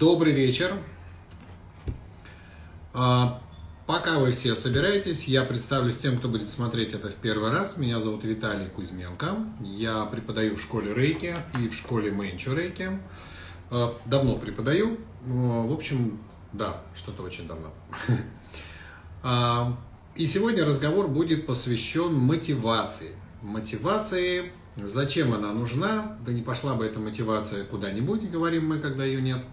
Добрый вечер. А, пока вы все собираетесь, я представлюсь тем, кто будет смотреть это в первый раз. Меня зовут Виталий Кузьменко. Я преподаю в школе Рейки и в школе Мэнчо Рейки. А, давно преподаю. В общем, да, что-то очень давно. А, и сегодня разговор будет посвящен мотивации. Мотивации, зачем она нужна, да не пошла бы эта мотивация куда-нибудь, говорим мы, когда ее нет.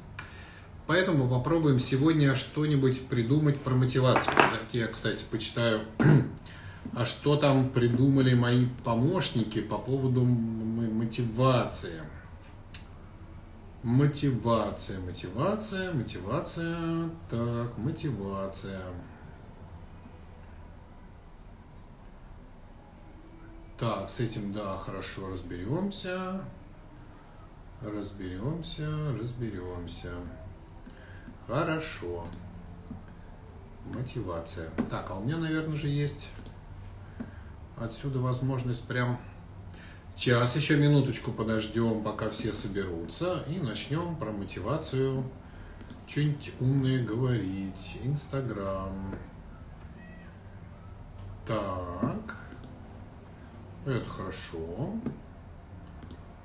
Поэтому попробуем сегодня что-нибудь придумать про мотивацию. Давайте я, кстати, почитаю, а что там придумали мои помощники по поводу мотивации. Мотивация, мотивация, мотивация. Так, мотивация. Так, с этим, да, хорошо разберемся. Разберемся, разберемся. Хорошо. Мотивация. Так, а у меня, наверное, же есть отсюда возможность прям... Сейчас еще минуточку подождем, пока все соберутся, и начнем про мотивацию что-нибудь умное говорить. Инстаграм. Так. Это хорошо.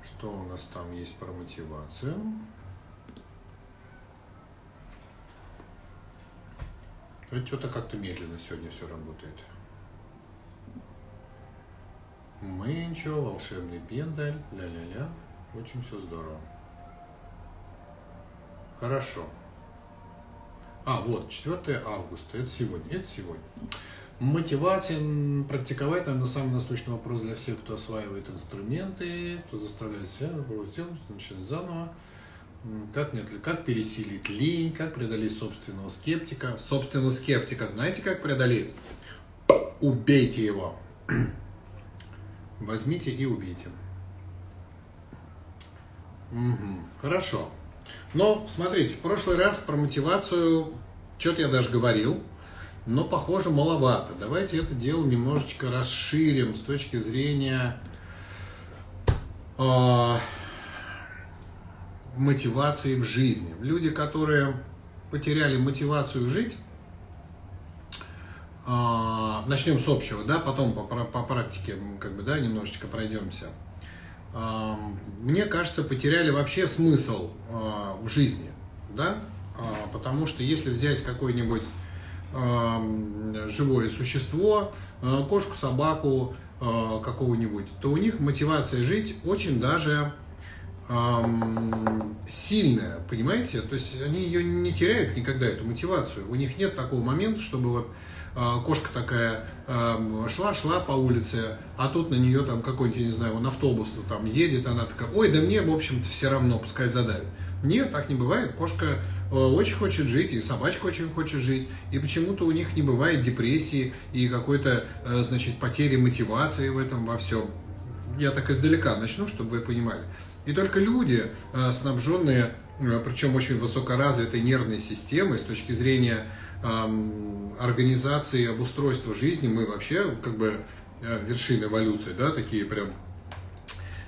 Что у нас там есть про мотивацию? Что-то как-то медленно сегодня все работает. Мэнчо, волшебный пендаль, ля-ля-ля. Очень все здорово. Хорошо. А, вот, 4 августа, это сегодня, это сегодня. Мотивация практиковать, наверное, самый насущный вопрос для всех, кто осваивает инструменты, кто заставляет себя начинать заново. Как, нет, как пересилить лень, как преодолеть собственного скептика. Собственного скептика знаете, как преодолеть? Убейте его. Возьмите и убейте. Угу, хорошо. Но, смотрите, в прошлый раз про мотивацию что-то я даже говорил, но, похоже, маловато. Давайте это дело немножечко расширим с точки зрения... Э, мотивации в жизни. Люди, которые потеряли мотивацию жить, а, начнем с общего, да, потом по, по практике как бы, да, немножечко пройдемся. А, мне кажется, потеряли вообще смысл а, в жизни, да, потому что если взять какое-нибудь живое существо, кошку, собаку какого-нибудь, то у них мотивация жить очень даже эм, сильная, понимаете? То есть они ее не теряют никогда, эту мотивацию. У них нет такого момента, чтобы вот э, кошка такая э, шла, шла по улице, а тут на нее там какой-нибудь, я не знаю, он автобус там едет, она такая, ой, да мне, в общем-то, все равно, пускай задавит. Нет, так не бывает. Кошка э, очень хочет жить, и собачка очень хочет жить, и почему-то у них не бывает депрессии и какой-то, э, значит, потери мотивации в этом во всем. Я так издалека начну, чтобы вы понимали. И только люди, э, снабженные, э, причем очень высокоразвитой нервной системой с точки зрения организации обустройства жизни, мы вообще как бы э, вершины эволюции, да, такие прям.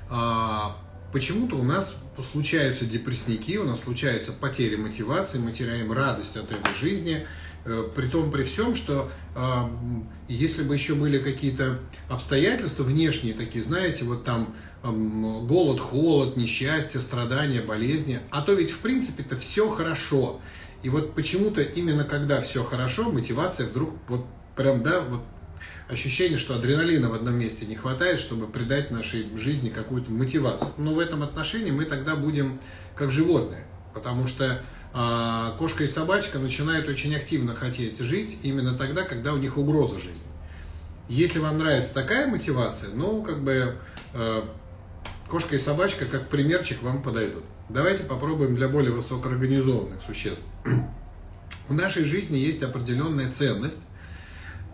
А, почему-то у нас случаются депрессники, у нас случаются потери мотивации, мы теряем радость от этой жизни, при том, при всем, что если бы еще были какие-то обстоятельства внешние такие, знаете, вот там голод, холод, несчастье, страдания, болезни. А то ведь в принципе-то все хорошо. И вот почему-то именно когда все хорошо, мотивация вдруг вот прям, да, вот ощущение, что адреналина в одном месте не хватает, чтобы придать нашей жизни какую-то мотивацию. Но в этом отношении мы тогда будем как животные, потому что э, кошка и собачка начинают очень активно хотеть жить именно тогда, когда у них угроза жизни. Если вам нравится такая мотивация, ну, как бы э, Кошка и собачка как примерчик вам подойдут. Давайте попробуем для более высокоорганизованных существ. В нашей жизни есть определенная ценность,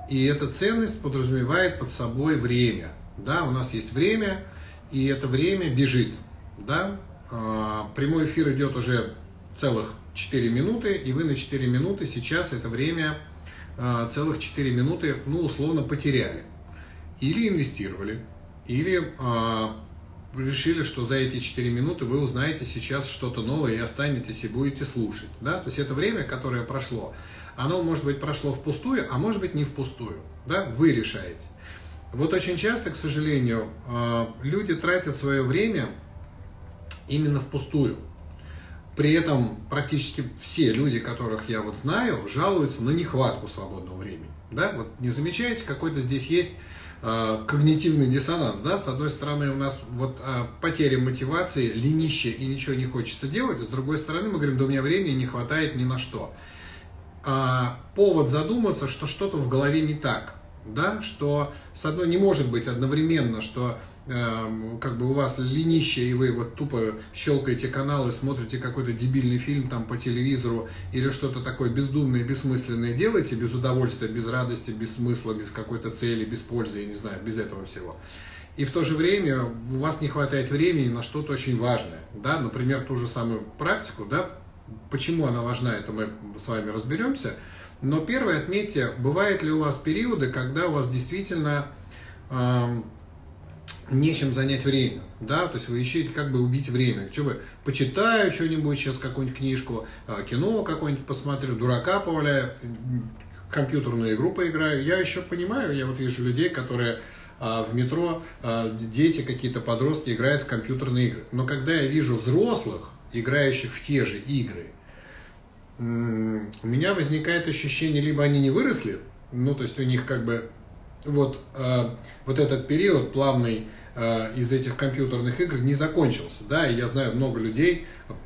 и эта ценность подразумевает под собой время. Да, у нас есть время, и это время бежит. Да? А, прямой эфир идет уже целых 4 минуты, и вы на 4 минуты сейчас это время а, целых 4 минуты, ну, условно, потеряли. Или инвестировали, или а, решили, что за эти 4 минуты вы узнаете сейчас что-то новое и останетесь и будете слушать. Да? То есть это время, которое прошло, оно, может быть, прошло впустую, а может быть, не впустую. Да? Вы решаете. Вот очень часто, к сожалению, э, люди тратят свое время именно впустую. При этом практически все люди, которых я вот знаю, жалуются на нехватку свободного времени. Да? Вот не замечаете, какой-то здесь есть когнитивный диссонанс. Да? С одной стороны, у нас вот э, потеря мотивации, ленище и ничего не хочется делать. С другой стороны, мы говорим, да у меня времени не хватает ни на что. А, повод задуматься, что что-то в голове не так да, что с одной не может быть одновременно, что э, как бы у вас ленище, и вы вот тупо щелкаете каналы, смотрите какой-то дебильный фильм там по телевизору или что-то такое бездумное, бессмысленное делаете, без удовольствия, без радости, без смысла, без какой-то цели, без пользы, я не знаю, без этого всего. И в то же время у вас не хватает времени на что-то очень важное, да, например, ту же самую практику, да, почему она важна, это мы с вами разберемся – но первое, отметьте, бывают ли у вас периоды, когда у вас действительно э, нечем занять время, да, то есть вы ищете как бы убить время. Что вы, почитаю что-нибудь сейчас, какую-нибудь книжку, а, кино какое-нибудь посмотрю, дурака поваляю, компьютерную игру поиграю. Я еще понимаю, я вот вижу людей, которые а, в метро, дети какие-то подростки играют в компьютерные игры. Но когда я вижу взрослых, играющих в те же игры, у меня возникает ощущение, либо они не выросли, ну, то есть у них как бы вот, э, вот этот период плавный э, из этих компьютерных игр не закончился, да, и я знаю много людей,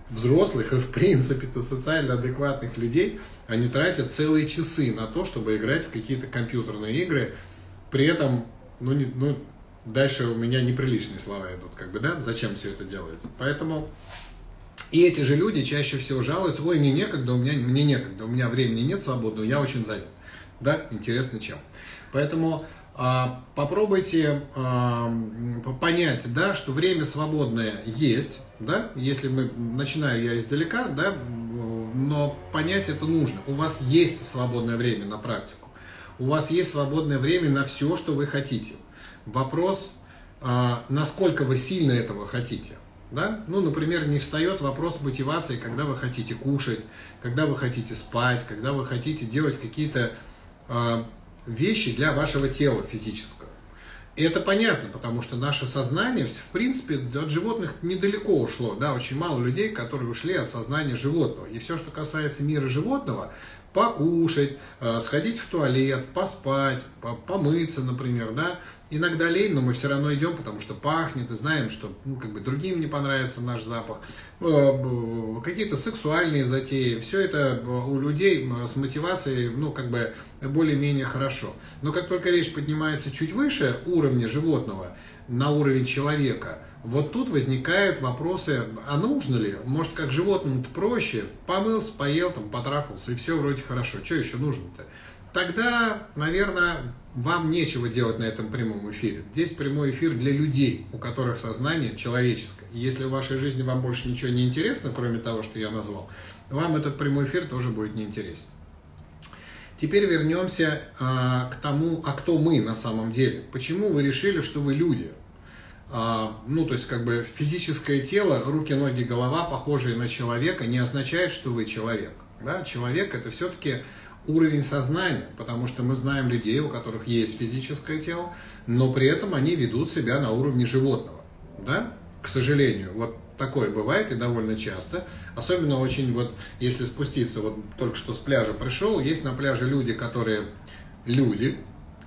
взрослых и, в принципе-то, социально адекватных людей, они тратят целые часы на то, чтобы играть в какие-то компьютерные игры, при этом, ну, не, ну, дальше у меня неприличные слова идут, как бы, да, зачем все это делается, поэтому и эти же люди чаще всего жалуются, ой, мне некогда, у меня, мне некогда, у меня времени нет свободного, я очень занят. Да, интересно чем. Поэтому попробуйте а, понять, да, что время свободное есть, да, если мы, начинаю я издалека, да, но понять это нужно. У вас есть свободное время на практику, у вас есть свободное время на все, что вы хотите. Вопрос, а, насколько вы сильно этого хотите. Да? Ну, например, не встает вопрос мотивации, когда вы хотите кушать, когда вы хотите спать, когда вы хотите делать какие-то вещи для вашего тела физического. И это понятно, потому что наше сознание, в принципе, от животных недалеко ушло. Да, очень мало людей, которые ушли от сознания животного. И все, что касается мира животного, покушать, э, сходить в туалет, поспать, помыться, например, да, Иногда лень, но мы все равно идем, потому что пахнет, и знаем, что ну, как бы другим не понравится наш запах. Э, какие-то сексуальные затеи, все это э, у людей с мотивацией, ну, как бы более-менее хорошо. Но как только речь поднимается чуть выше уровня животного, на уровень человека, вот тут возникают вопросы, а нужно ли? Может, как животному-то проще? Помылся, поел, там, потрахался, и все вроде хорошо. Что еще нужно-то? Тогда, наверное, вам нечего делать на этом прямом эфире. Здесь прямой эфир для людей, у которых сознание человеческое. Если в вашей жизни вам больше ничего не интересно, кроме того, что я назвал, вам этот прямой эфир тоже будет неинтересен. Теперь вернемся а, к тому, а кто мы на самом деле. Почему вы решили, что вы люди? А, ну, то есть, как бы физическое тело, руки, ноги, голова, похожие на человека, не означает, что вы человек. Да? Человек это все-таки уровень сознания, потому что мы знаем людей, у которых есть физическое тело, но при этом они ведут себя на уровне животного. Да? К сожалению, вот такое бывает и довольно часто. Особенно очень вот, если спуститься, вот только что с пляжа пришел, есть на пляже люди, которые люди,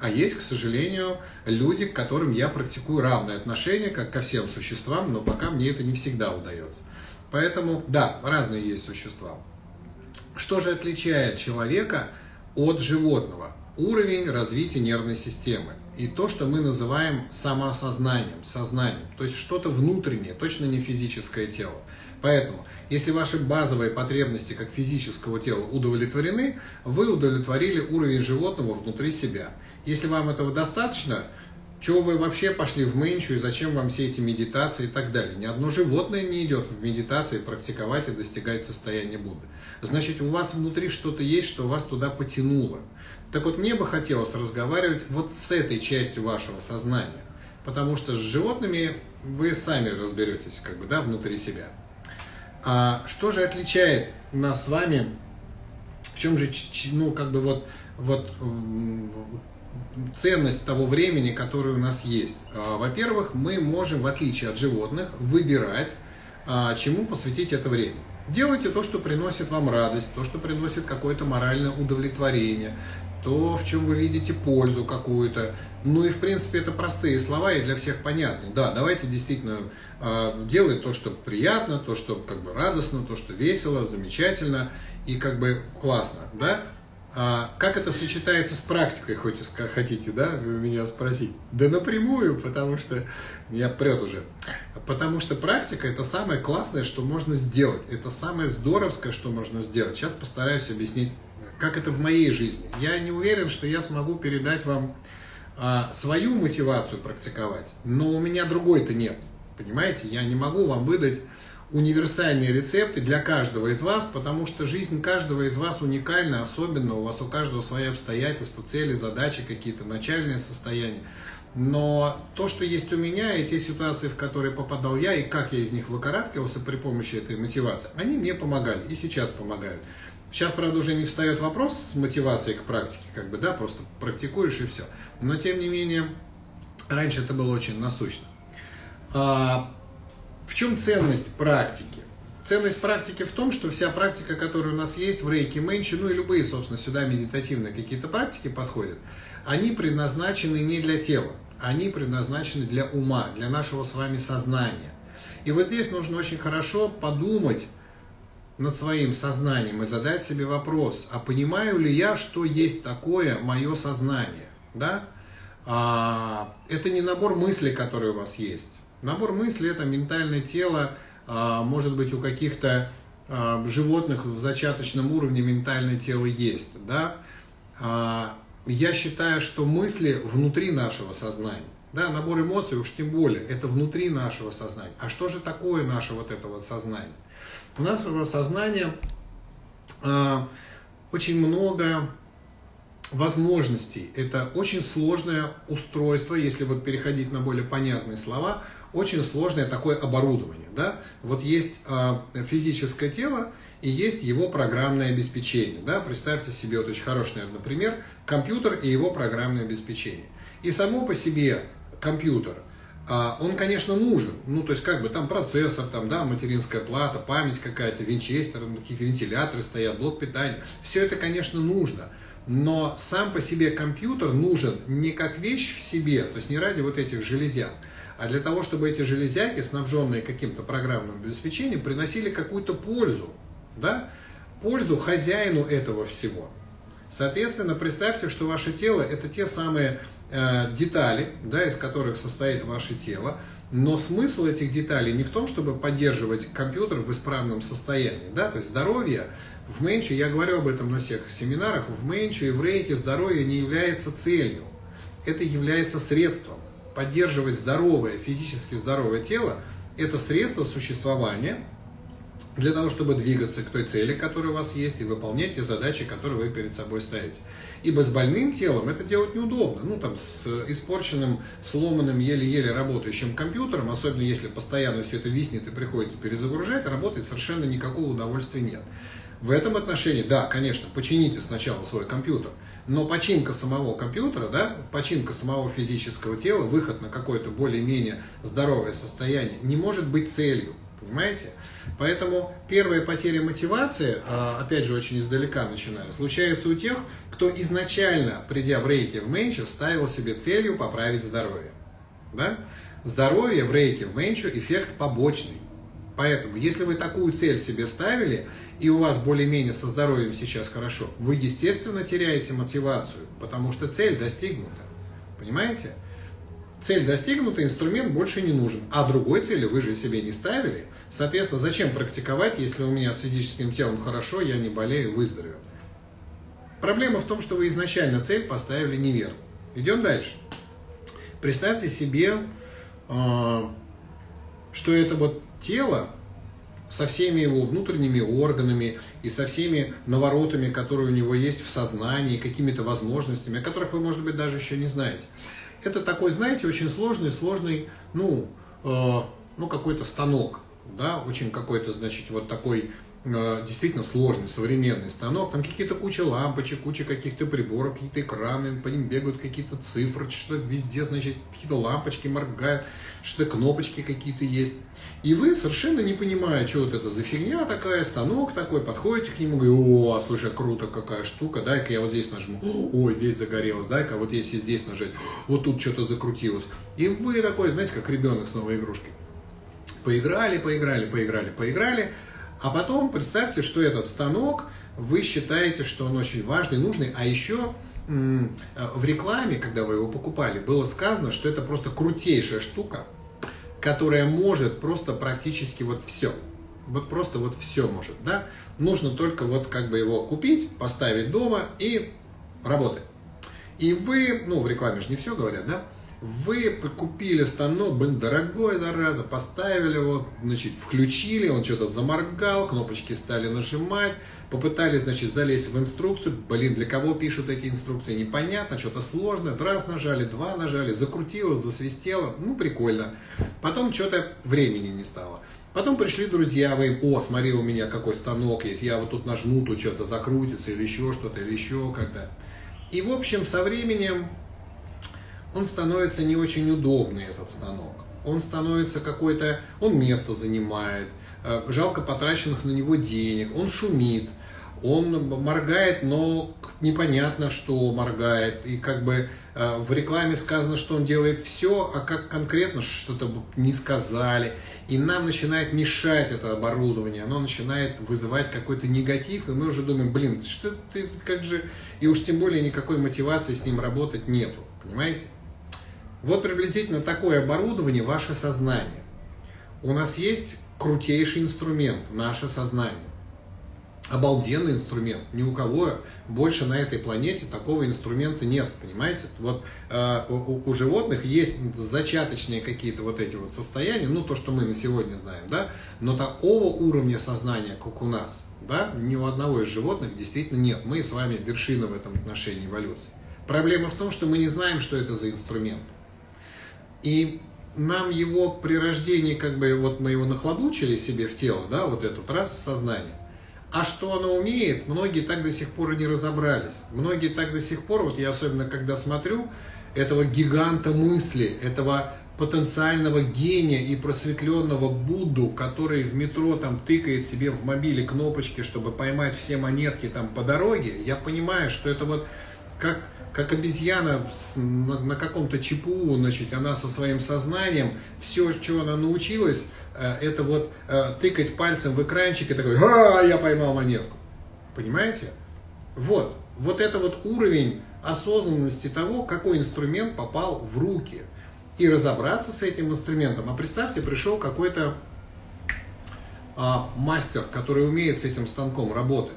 а есть, к сожалению, люди, к которым я практикую равное отношение, как ко всем существам, но пока мне это не всегда удается. Поэтому, да, разные есть существа. Что же отличает человека от животного? Уровень развития нервной системы и то, что мы называем самоосознанием, сознанием, то есть что-то внутреннее, точно не физическое тело. Поэтому, если ваши базовые потребности как физического тела удовлетворены, вы удовлетворили уровень животного внутри себя. Если вам этого достаточно, чего вы вообще пошли в менчу и зачем вам все эти медитации и так далее? Ни одно животное не идет в медитации практиковать и достигать состояния Будды. Значит, у вас внутри что-то есть, что вас туда потянуло. Так вот, мне бы хотелось разговаривать вот с этой частью вашего сознания. потому что с животными вы сами разберетесь, как бы, да, внутри себя. А что же отличает нас с вами? В чем же, ну, как бы вот, вот ценность того времени, которое у нас есть? А, во-первых, мы можем, в отличие от животных, выбирать, а, чему посвятить это время. Делайте то, что приносит вам радость, то, что приносит какое-то моральное удовлетворение, то, в чем вы видите пользу какую-то. Ну и, в принципе, это простые слова и для всех понятны. Да, давайте действительно э, делать то, что приятно, то, что как бы радостно, то, что весело, замечательно и как бы классно, да? А как это сочетается с практикой, хоть хотите, да, меня спросить? Да напрямую, потому что я прет уже. Потому что практика это самое классное, что можно сделать. Это самое здоровское, что можно сделать. Сейчас постараюсь объяснить, как это в моей жизни. Я не уверен, что я смогу передать вам а, свою мотивацию практиковать, но у меня другой-то нет. Понимаете, я не могу вам выдать универсальные рецепты для каждого из вас, потому что жизнь каждого из вас уникальна, особенно у вас у каждого свои обстоятельства, цели, задачи какие-то, начальные состояния. Но то, что есть у меня, и те ситуации, в которые попадал я, и как я из них выкарабкивался при помощи этой мотивации, они мне помогали и сейчас помогают. Сейчас, правда, уже не встает вопрос с мотивацией к практике, как бы, да, просто практикуешь и все. Но, тем не менее, раньше это было очень насущно. В чем ценность практики? Ценность практики в том, что вся практика, которая у нас есть в рейке менчи, ну и любые, собственно, сюда медитативные какие-то практики подходят, они предназначены не для тела, они предназначены для ума, для нашего с вами сознания. И вот здесь нужно очень хорошо подумать над своим сознанием и задать себе вопрос, а понимаю ли я, что есть такое мое сознание? Да? А, это не набор мыслей, которые у вас есть. Набор мыслей – это ментальное тело, а, может быть, у каких-то а, животных в зачаточном уровне ментальное тело есть. Да? А, я считаю, что мысли внутри нашего сознания. Да, набор эмоций уж тем более, это внутри нашего сознания. А что же такое наше вот это вот сознание? У нашего сознания очень много возможностей. Это очень сложное устройство, если вот переходить на более понятные слова – очень сложное такое оборудование. Да? Вот есть э, физическое тело и есть его программное обеспечение. Да? Представьте себе, вот очень хороший, наверное, пример, компьютер и его программное обеспечение. И само по себе компьютер, э, он, конечно, нужен. Ну, то есть, как бы там процессор, там, да, материнская плата, память какая-то, винчестер, какие-то вентиляторы стоят, блок питания. Все это, конечно, нужно. Но сам по себе компьютер нужен не как вещь в себе, то есть не ради вот этих железяк, а для того, чтобы эти железяки, снабженные каким-то программным обеспечением, приносили какую-то пользу, да? пользу хозяину этого всего. Соответственно, представьте, что ваше тело – это те самые э, детали, да, из которых состоит ваше тело, но смысл этих деталей не в том, чтобы поддерживать компьютер в исправном состоянии. Да? То есть здоровье в Менче, я говорю об этом на всех семинарах, в Менче и в Рейке здоровье не является целью, это является средством поддерживать здоровое, физически здоровое тело, это средство существования для того, чтобы двигаться к той цели, которая у вас есть, и выполнять те задачи, которые вы перед собой ставите. Ибо с больным телом это делать неудобно. Ну, там, с испорченным, сломанным, еле-еле работающим компьютером, особенно если постоянно все это виснет и приходится перезагружать, работать совершенно никакого удовольствия нет. В этом отношении, да, конечно, почините сначала свой компьютер, но починка самого компьютера, да, починка самого физического тела, выход на какое-то более-менее здоровое состояние не может быть целью, понимаете? Поэтому первая потеря мотивации, а, опять же, очень издалека начиная, случается у тех, кто изначально, придя в рейки в менчу, ставил себе целью поправить здоровье. Да? Здоровье в рейке в менчу эффект побочный. Поэтому, если вы такую цель себе ставили, и у вас более-менее со здоровьем сейчас хорошо, вы, естественно, теряете мотивацию, потому что цель достигнута. Понимаете? Цель достигнута, инструмент больше не нужен. А другой цели вы же себе не ставили. Соответственно, зачем практиковать, если у меня с физическим телом хорошо, я не болею, выздоровею? Проблема в том, что вы изначально цель поставили неверно. Идем дальше. Представьте себе, а, что это вот тело, со всеми его внутренними органами и со всеми наворотами, которые у него есть в сознании, какими-то возможностями, о которых вы, может быть, даже еще не знаете. Это такой, знаете, очень сложный, сложный, ну, э, ну какой-то станок, да, очень какой-то, значит, вот такой э, действительно сложный современный станок, там какие-то куча лампочек, куча каких-то приборов, какие-то экраны, по ним бегают какие-то цифры, что везде, значит, какие-то лампочки моргают, что-то кнопочки какие-то есть. И вы совершенно не понимая, что вот это за фигня такая, станок такой, подходите к нему, говорите, о, слушай, круто, какая штука, дай-ка я вот здесь нажму, ой, здесь загорелось, дай-ка вот если здесь нажать, вот тут что-то закрутилось. И вы такой, знаете, как ребенок с новой игрушкой. Поиграли, поиграли, поиграли, поиграли, а потом представьте, что этот станок, вы считаете, что он очень важный, нужный, а еще в рекламе, когда вы его покупали, было сказано, что это просто крутейшая штука, которая может просто практически вот все. Вот просто вот все может, да? Нужно только вот как бы его купить, поставить дома и работать. И вы, ну в рекламе же не все говорят, да? Вы купили станок, блин, дорогой, зараза, поставили его, значит, включили, он что-то заморгал, кнопочки стали нажимать, попытались, значит, залезть в инструкцию, блин, для кого пишут эти инструкции, непонятно, что-то сложное, раз нажали, два нажали, закрутилось, засвистело, ну, прикольно. Потом что-то времени не стало. Потом пришли друзья, вы, о, смотри, у меня какой станок есть, я вот тут нажму, тут что-то закрутится, или еще что-то, или еще как-то. И, в общем, со временем он становится не очень удобный, этот станок. Он становится какой-то, он место занимает, э, жалко потраченных на него денег, он шумит, он моргает, но непонятно, что моргает. И как бы э, в рекламе сказано, что он делает все, а как конкретно что-то не сказали. И нам начинает мешать это оборудование, оно начинает вызывать какой-то негатив, и мы уже думаем, блин, что ты, как же... И уж тем более никакой мотивации с ним работать нету, понимаете? Вот приблизительно такое оборудование ваше сознание. У нас есть крутейший инструмент, наше сознание. Обалденный инструмент. Ни у кого больше на этой планете такого инструмента нет, понимаете? Вот э, у, у животных есть зачаточные какие-то вот эти вот состояния, ну то, что мы на сегодня знаем, да, но такого уровня сознания, как у нас, да, ни у одного из животных действительно нет. Мы с вами вершина в этом отношении эволюции. Проблема в том, что мы не знаем, что это за инструмент. И нам его при рождении, как бы, вот мы его нахлобучили себе в тело, да, вот эту раз сознание. А что оно умеет, многие так до сих пор и не разобрались. Многие так до сих пор, вот я особенно когда смотрю, этого гиганта мысли, этого потенциального гения и просветленного Будду, который в метро там тыкает себе в мобиле кнопочки, чтобы поймать все монетки там по дороге, я понимаю, что это вот как как обезьяна на, на каком-то чипу, значит, она со своим сознанием, все, чего она научилась, это вот э, тыкать пальцем в экранчик и такой, а, я поймал монетку. Понимаете? Вот, вот это вот уровень осознанности того, какой инструмент попал в руки. И разобраться с этим инструментом. А представьте, пришел какой-то а, мастер, который умеет с этим станком работать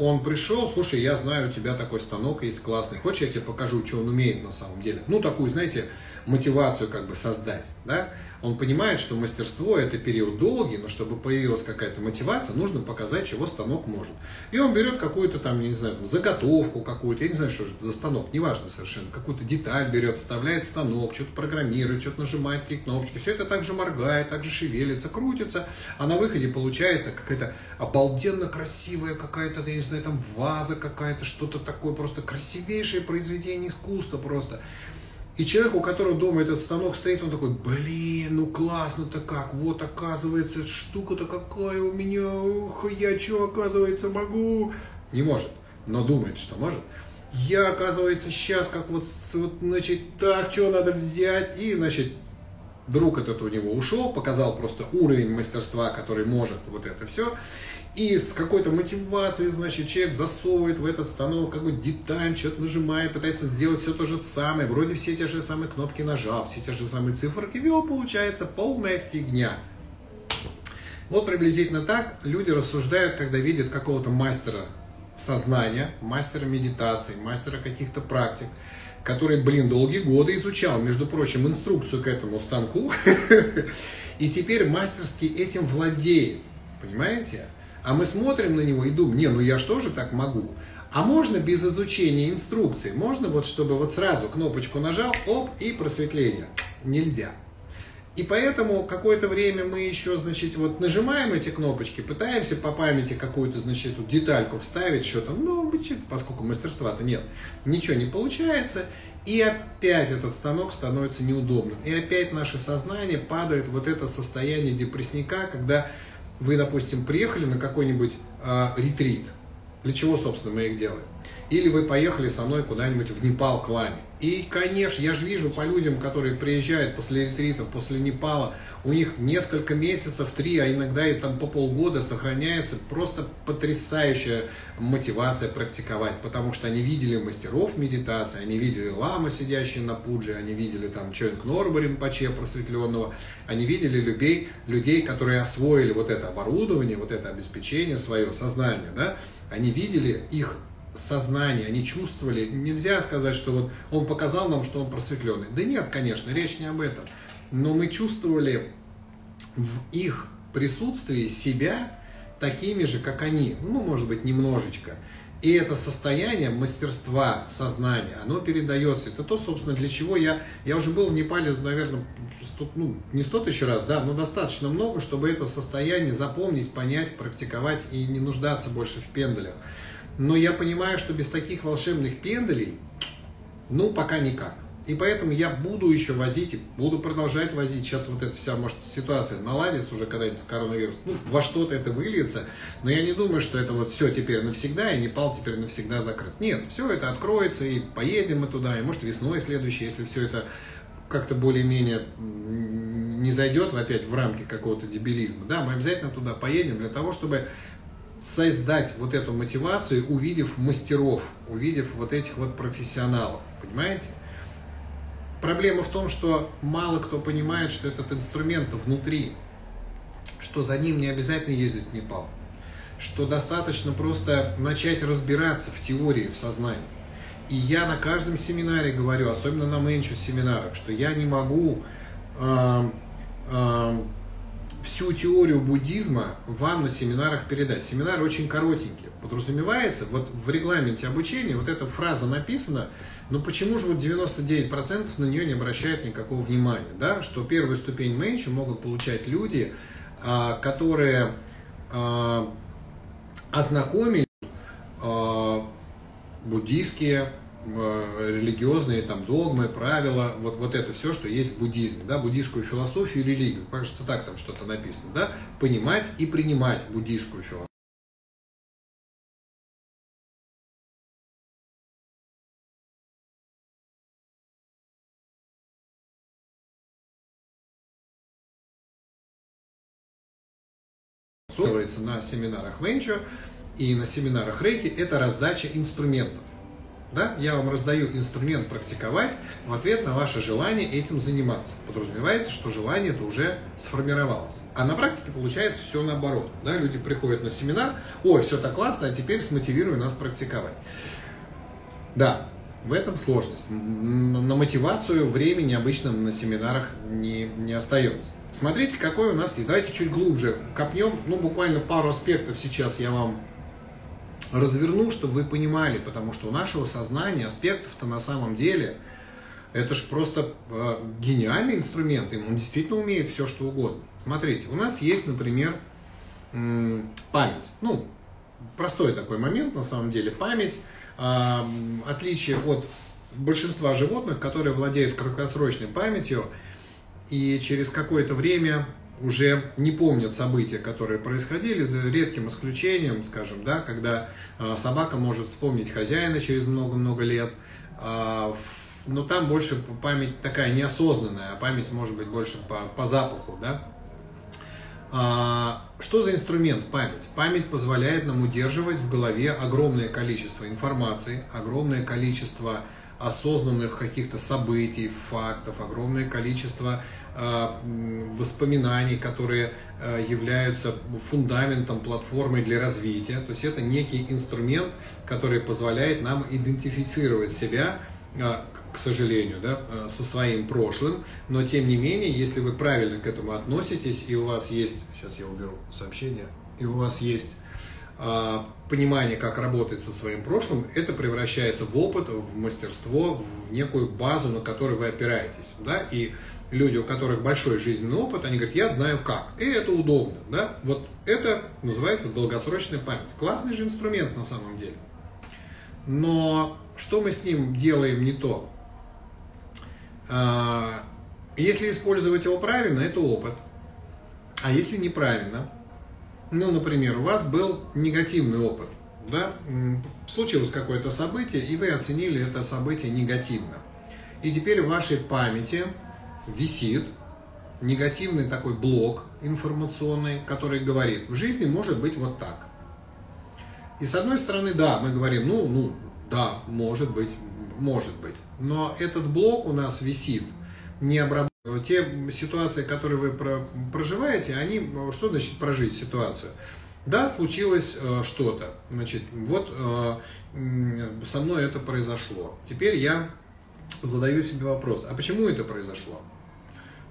он пришел, слушай, я знаю, у тебя такой станок есть классный, хочешь, я тебе покажу, что он умеет на самом деле? Ну, такую, знаете, мотивацию как бы создать, да? Он понимает, что мастерство это период долгий, но чтобы появилась какая-то мотивация, нужно показать, чего станок может. И он берет какую-то там, я не знаю, там, заготовку какую-то, я не знаю, что это за станок, неважно совершенно, какую-то деталь берет, вставляет станок, что-то программирует, что-то нажимает какие кнопочки, все это также моргает, также шевелится, крутится, а на выходе получается какая-то обалденно красивая какая-то, я не знаю, там ваза какая-то, что-то такое, просто красивейшее произведение искусства просто. И человек, у которого дома этот станок стоит, он такой, блин, ну классно-то как, вот оказывается, штука-то какая у меня, ух, я что, оказывается, могу. Не может, но думает, что может. Я, оказывается, сейчас как вот, вот значит, так, что надо взять, и, значит, друг этот у него ушел, показал просто уровень мастерства, который может вот это все. И с какой-то мотивацией, значит, человек засовывает в этот станок какую-то деталь, что-то нажимает, пытается сделать все то же самое. Вроде все те же самые кнопки нажал, все те же самые циферки ввел, получается полная фигня. Вот приблизительно так люди рассуждают, когда видят какого-то мастера сознания, мастера медитации, мастера каких-то практик, который, блин, долгие годы изучал, между прочим, инструкцию к этому станку, и теперь мастерски этим владеет. понимаете? А мы смотрим на него и думаем, не, ну я что же так могу? А можно без изучения инструкций? Можно вот, чтобы вот сразу кнопочку нажал, оп, и просветление? Нельзя. И поэтому какое-то время мы еще, значит, вот нажимаем эти кнопочки, пытаемся по памяти какую-то, значит, эту детальку вставить, что-то, ну, поскольку мастерства-то нет, ничего не получается, и опять этот станок становится неудобным. И опять наше сознание падает в вот это состояние депрессника, когда вы, допустим, приехали на какой-нибудь э, ретрит. Для чего, собственно, мы их делаем? Или вы поехали со мной куда-нибудь в Непал к ламе. И, конечно, я же вижу по людям, которые приезжают после ретритов, после Непала, у них несколько месяцев, три, а иногда и там по полгода сохраняется просто потрясающая мотивация практиковать, потому что они видели мастеров медитации, они видели лама, сидящие на пудже, они видели там Чоинг Норбарин Паче просветленного, они видели людей, людей, которые освоили вот это оборудование, вот это обеспечение свое сознание, да, они видели их сознание, они чувствовали. Нельзя сказать, что вот он показал нам, что он просветленный. Да нет, конечно, речь не об этом. Но мы чувствовали в их присутствии себя такими же, как они. Ну, может быть, немножечко. И это состояние мастерства, сознания, оно передается. Это то, собственно, для чего я... Я уже был в Непале, наверное, 100, ну, не сто тысяч раз, да, но достаточно много, чтобы это состояние запомнить, понять, практиковать и не нуждаться больше в пендалях. Но я понимаю, что без таких волшебных пендалей, ну, пока никак. И поэтому я буду еще возить, буду продолжать возить. Сейчас вот эта вся, может, ситуация наладится уже когда-нибудь коронавирус. Ну, во что-то это выльется. Но я не думаю, что это вот все теперь навсегда, и Непал теперь навсегда закрыт. Нет, все это откроется, и поедем мы туда, и может весной следующей, если все это как-то более-менее не зайдет опять в рамки какого-то дебилизма. Да, мы обязательно туда поедем для того, чтобы создать вот эту мотивацию, увидев мастеров, увидев вот этих вот профессионалов, понимаете? Проблема в том, что мало кто понимает, что этот инструмент внутри, что за ним не обязательно ездить в Непал, что достаточно просто начать разбираться в теории, в сознании. И я на каждом семинаре говорю, особенно на менчу семинарах, что я не могу э, э, всю теорию буддизма вам на семинарах передать. Семинары очень коротенькие. Подразумевается, вот в регламенте обучения вот эта фраза написана, но почему же вот 99% на нее не обращают никакого внимания, да? Что первую ступень менчу могут получать люди, а, которые а, ознакомили а, буддийские религиозные там догмы, правила, вот, вот это все, что есть в буддизме, да, буддийскую философию и религию, кажется, так там что-то написано, да, понимать и принимать буддийскую философию. на семинарах Венчо и на семинарах Рейки, это раздача инструментов. Да? Я вам раздаю инструмент практиковать в ответ на ваше желание этим заниматься. Подразумевается, что желание это уже сформировалось. А на практике получается все наоборот. Да? Люди приходят на семинар, ой, все так классно, а теперь смотивируй нас практиковать. Да, в этом сложность. На мотивацию времени обычно на семинарах не, не остается. Смотрите, какой у нас есть. Давайте чуть глубже копнем. Ну, буквально пару аспектов сейчас я вам разверну, чтобы вы понимали, потому что у нашего сознания аспектов-то на самом деле это же просто э, гениальный инструмент, и он действительно умеет все, что угодно. Смотрите, у нас есть, например, память. Ну, простой такой момент на самом деле. Память, э, отличие от большинства животных, которые владеют краткосрочной памятью, и через какое-то время уже не помнят события, которые происходили, за редким исключением, скажем, да, когда а, собака может вспомнить хозяина через много-много лет, а, но там больше память такая неосознанная, а память может быть больше по, по запаху, да. А, что за инструмент память? Память позволяет нам удерживать в голове огромное количество информации, огромное количество осознанных каких-то событий, фактов, огромное количество воспоминаний, которые э, являются фундаментом, платформой для развития. То есть это некий инструмент, который позволяет нам идентифицировать себя, э, к сожалению, да, со своим прошлым. Но тем не менее, если вы правильно к этому относитесь и у вас есть... Сейчас я уберу сообщение. и у вас есть а, понимание, как работать со своим прошлым, это превращается в опыт, в мастерство, в некую базу, на которой вы опираетесь. Да? И люди, у которых большой жизненный опыт, они говорят, я знаю как, и это удобно. Да? Вот это называется долгосрочная память. Классный же инструмент на самом деле. Но что мы с ним делаем не то? А, если использовать его правильно, это опыт. А если неправильно, ну, например, у вас был негативный опыт, да, случилось какое-то событие, и вы оценили это событие негативно. И теперь в вашей памяти висит негативный такой блок информационный, который говорит, в жизни может быть вот так. И с одной стороны, да, мы говорим, ну, ну, да, может быть, может быть. Но этот блок у нас висит не обработан. Те ситуации, которые вы проживаете, они, что значит прожить ситуацию? Да, случилось э, что-то. Значит, вот э, со мной это произошло. Теперь я задаю себе вопрос, а почему это произошло?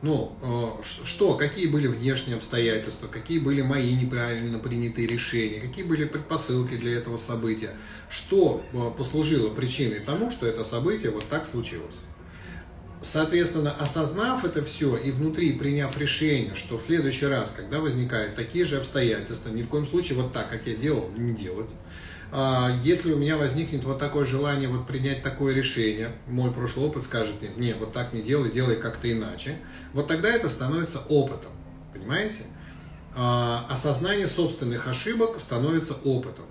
Ну, э, что, какие были внешние обстоятельства, какие были мои неправильно принятые решения, какие были предпосылки для этого события, что э, послужило причиной тому, что это событие вот так случилось. Соответственно, осознав это все и внутри приняв решение, что в следующий раз, когда возникают такие же обстоятельства, ни в коем случае вот так, как я делал, не делать. А, если у меня возникнет вот такое желание вот принять такое решение, мой прошлый опыт скажет мне, не, вот так не делай, делай как-то иначе, вот тогда это становится опытом, понимаете? А, осознание собственных ошибок становится опытом.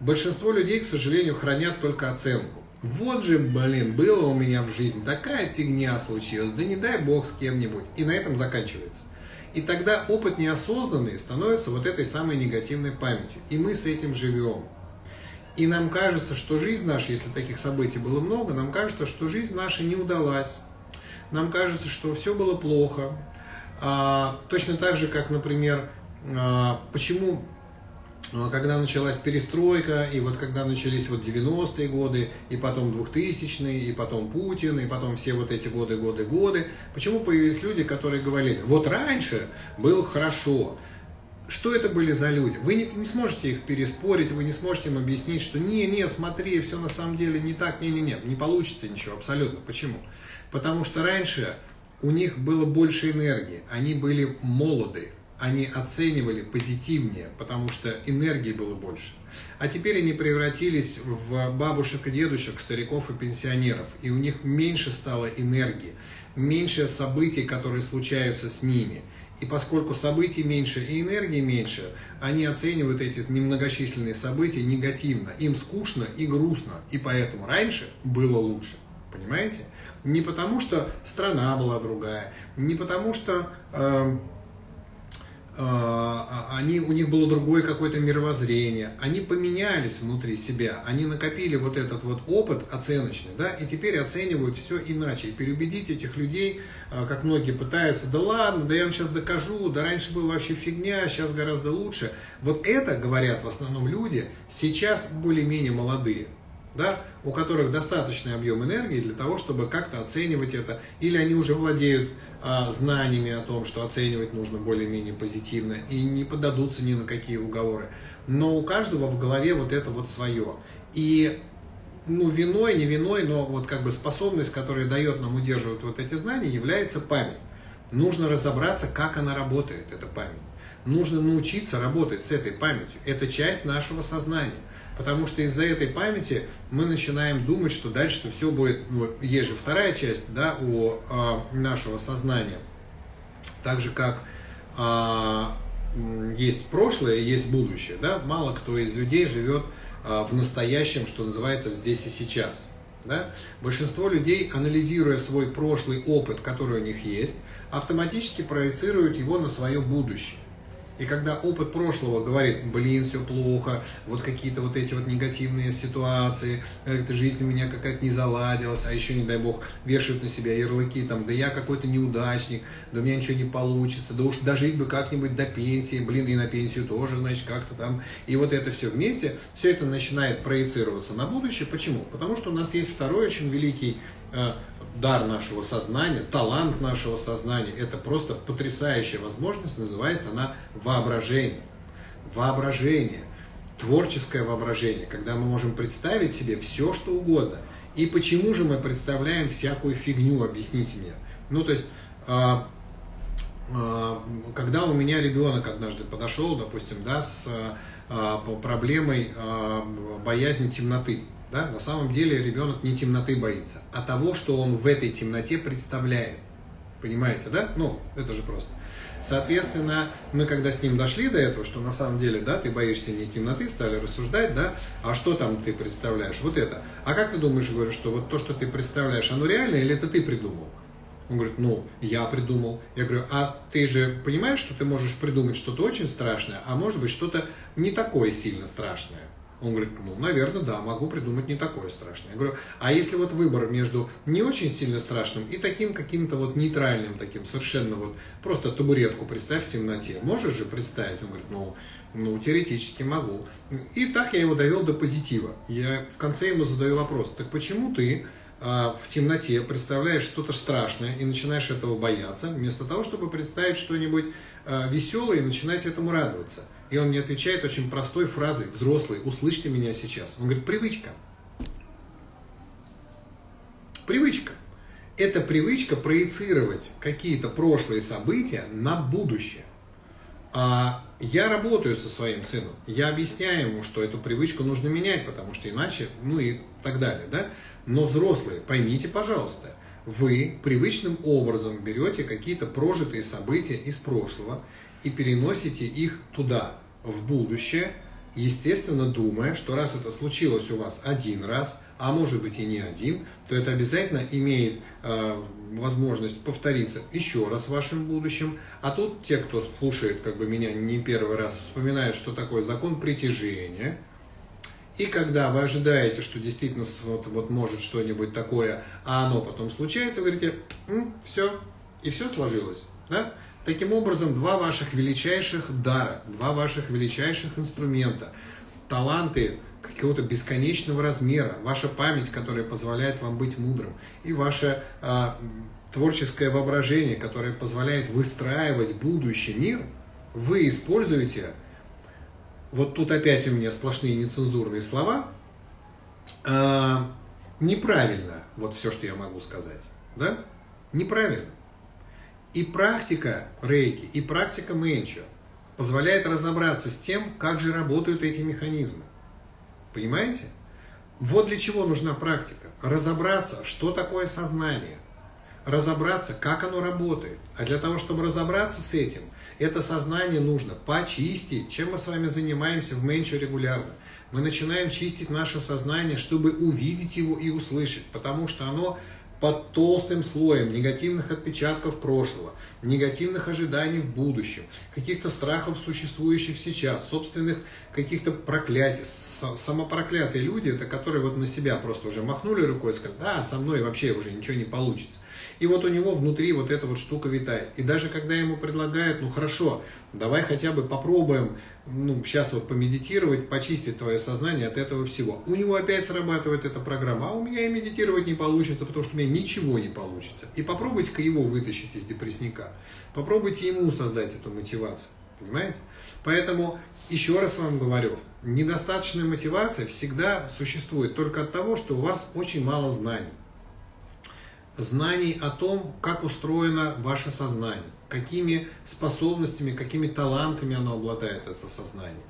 Большинство людей, к сожалению, хранят только оценку. Вот же, блин, было у меня в жизни такая фигня случилась, да не дай бог с кем-нибудь. И на этом заканчивается. И тогда опыт неосознанный становится вот этой самой негативной памятью. И мы с этим живем. И нам кажется, что жизнь наша, если таких событий было много, нам кажется, что жизнь наша не удалась. Нам кажется, что все было плохо. А, точно так же, как, например, а, почему а когда началась перестройка, и вот когда начались вот 90-е годы, и потом 2000-е, и потом Путин, и потом все вот эти годы, годы, годы, почему появились люди, которые говорили, вот раньше было хорошо, что это были за люди? Вы не, не сможете их переспорить, вы не сможете им объяснить, что не, не, смотри, все на самом деле не так, не, не, не, не получится ничего абсолютно. Почему? Потому что раньше у них было больше энергии, они были молоды, они оценивали позитивнее, потому что энергии было больше. А теперь они превратились в бабушек и дедушек, стариков и пенсионеров, и у них меньше стало энергии, меньше событий, которые случаются с ними. И поскольку событий меньше и энергии меньше, они оценивают эти немногочисленные события негативно. Им скучно и грустно, и поэтому раньше было лучше. Понимаете? Не потому, что страна была другая, не потому, что... Э, они, у них было другое какое-то мировоззрение, они поменялись внутри себя, они накопили вот этот вот опыт оценочный, да, и теперь оценивают все иначе. И переубедить этих людей, а, как многие пытаются, да ладно, да я вам сейчас докажу, да раньше было вообще фигня, сейчас гораздо лучше. Вот это, говорят в основном люди, сейчас более-менее молодые, да, у которых достаточный объем энергии для того, чтобы как-то оценивать это, или они уже владеют а, знаниями о том, что оценивать нужно более-менее позитивно, и не поддадутся ни на какие уговоры. Но у каждого в голове вот это вот свое. И ну, виной, не виной, но вот как бы способность, которая дает нам удерживать вот эти знания, является память. Нужно разобраться, как она работает, эта память. Нужно научиться работать с этой памятью. Это часть нашего сознания. Потому что из-за этой памяти мы начинаем думать, что дальше-то все будет, ну, есть же вторая часть, да, у э, нашего сознания. Так же, как э, есть прошлое, есть будущее, да, мало кто из людей живет э, в настоящем, что называется, здесь и сейчас. Да? Большинство людей, анализируя свой прошлый опыт, который у них есть, автоматически проецируют его на свое будущее. И когда опыт прошлого говорит, блин, все плохо, вот какие-то вот эти вот негативные ситуации, эта жизнь у меня какая-то не заладилась, а еще, не дай бог, вешают на себя ярлыки, там, да я какой-то неудачник, да у меня ничего не получится, да уж дожить бы как-нибудь до пенсии, блин, и на пенсию тоже, значит, как-то там. И вот это все вместе, все это начинает проецироваться на будущее. Почему? Потому что у нас есть второй очень великий э, дар нашего сознания, талант нашего сознания. Это просто потрясающая возможность, называется она воображение. воображение, творческое воображение, когда мы можем представить себе все, что угодно. И почему же мы представляем всякую фигню, объясните мне. Ну, то есть, а, а, когда у меня ребенок однажды подошел, допустим, да, с а, проблемой боязни темноты, да, на самом деле ребенок не темноты боится, а того, что он в этой темноте представляет. Понимаете, да? Ну, это же просто. Соответственно, мы когда с ним дошли до этого, что на самом деле, да, ты боишься не темноты, стали рассуждать, да, а что там ты представляешь? Вот это. А как ты думаешь, говорю, что вот то, что ты представляешь, оно реальное или это ты придумал? Он говорит, ну, я придумал. Я говорю, а ты же понимаешь, что ты можешь придумать что-то очень страшное, а может быть что-то не такое сильно страшное? Он говорит, ну, наверное, да, могу придумать не такое страшное. Я говорю, а если вот выбор между не очень сильно страшным и таким каким-то вот нейтральным, таким совершенно вот, просто табуретку представь в темноте, можешь же представить? Он говорит, ну, ну, теоретически могу. И так я его довел до позитива. Я в конце ему задаю вопрос, так почему ты а, в темноте представляешь что-то страшное и начинаешь этого бояться, вместо того, чтобы представить что-нибудь а, веселое и начинать этому радоваться? И он мне отвечает очень простой фразой, взрослый, услышьте меня сейчас. Он говорит, привычка. Привычка. Это привычка проецировать какие-то прошлые события на будущее. А я работаю со своим сыном, я объясняю ему, что эту привычку нужно менять, потому что иначе, ну и так далее, да. Но взрослые, поймите, пожалуйста, вы привычным образом берете какие-то прожитые события из прошлого и переносите их туда, в будущее, естественно, думая, что раз это случилось у вас один раз, а может быть и не один, то это обязательно имеет э, возможность повториться еще раз в вашем будущем. А тут те, кто слушает как бы меня не первый раз, вспоминают, что такое закон притяжения. И когда вы ожидаете, что действительно вот, вот может что-нибудь такое, а оно потом случается, вы говорите, все, и все сложилось. Да? Таким образом, два ваших величайших дара, два ваших величайших инструмента, таланты какого-то бесконечного размера, ваша память, которая позволяет вам быть мудрым, и ваше э, творческое воображение, которое позволяет выстраивать будущий мир, вы используете, вот тут опять у меня сплошные нецензурные слова, э, неправильно, вот все, что я могу сказать, да, неправильно. И практика рейки, и практика менчо позволяет разобраться с тем, как же работают эти механизмы. Понимаете? Вот для чего нужна практика. Разобраться, что такое сознание. Разобраться, как оно работает. А для того, чтобы разобраться с этим, это сознание нужно почистить. Чем мы с вами занимаемся в менчо регулярно? Мы начинаем чистить наше сознание, чтобы увидеть его и услышать, потому что оно под толстым слоем негативных отпечатков прошлого, негативных ожиданий в будущем, каких-то страхов, существующих сейчас, собственных каких-то проклятий. Самопроклятые люди, это которые вот на себя просто уже махнули рукой и сказали, да, со мной вообще уже ничего не получится. И вот у него внутри вот эта вот штука витает. И даже когда ему предлагают, ну хорошо, давай хотя бы попробуем, ну, сейчас вот помедитировать, почистить твое сознание от этого всего. У него опять срабатывает эта программа, а у меня и медитировать не получится, потому что у меня ничего не получится. И попробуйте-ка его вытащить из депрессника. Попробуйте ему создать эту мотивацию. Понимаете? Поэтому еще раз вам говорю, недостаточная мотивация всегда существует только от того, что у вас очень мало знаний знаний о том, как устроено ваше сознание, какими способностями, какими талантами оно обладает, это сознание.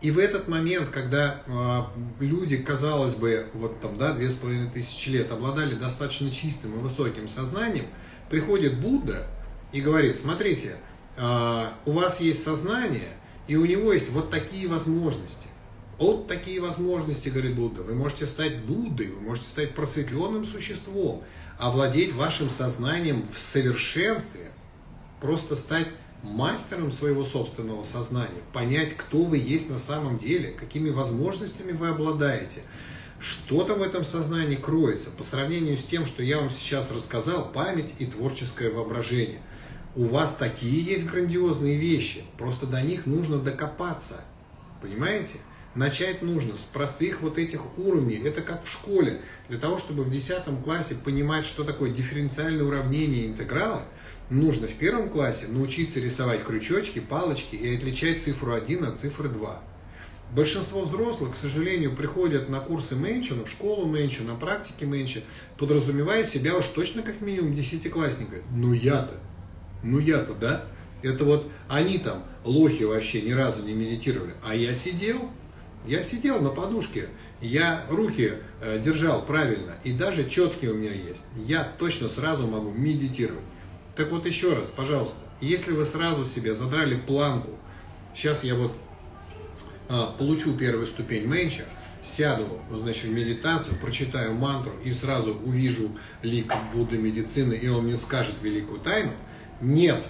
И в этот момент, когда э, люди, казалось бы, вот там, да, две с половиной тысячи лет обладали достаточно чистым и высоким сознанием, приходит Будда и говорит, смотрите, э, у вас есть сознание, и у него есть вот такие возможности. Вот такие возможности, говорит Будда. Вы можете стать Буддой, вы можете стать просветленным существом овладеть вашим сознанием в совершенстве, просто стать мастером своего собственного сознания, понять, кто вы есть на самом деле, какими возможностями вы обладаете, что там в этом сознании кроется по сравнению с тем, что я вам сейчас рассказал, память и творческое воображение. У вас такие есть грандиозные вещи, просто до них нужно докопаться, понимаете? Начать нужно с простых вот этих уровней. Это как в школе. Для того, чтобы в 10 классе понимать, что такое дифференциальное уравнение интеграла, нужно в первом классе научиться рисовать крючочки, палочки и отличать цифру 1 от цифры 2. Большинство взрослых, к сожалению, приходят на курсы Мэнчина, в школу Мэнча, на практике Мэнча, подразумевая себя уж точно как минимум десятиклассника. Ну я-то, ну я-то, да? Это вот они там, лохи вообще ни разу не медитировали. А я сидел, я сидел на подушке, я руки э, держал правильно, и даже четкие у меня есть. Я точно сразу могу медитировать. Так вот еще раз, пожалуйста, если вы сразу себе задрали планку, сейчас я вот э, получу первую ступень менча, сяду, значит, в медитацию, прочитаю мантру и сразу увижу лик Будды медицины, и он мне скажет великую тайну, нет,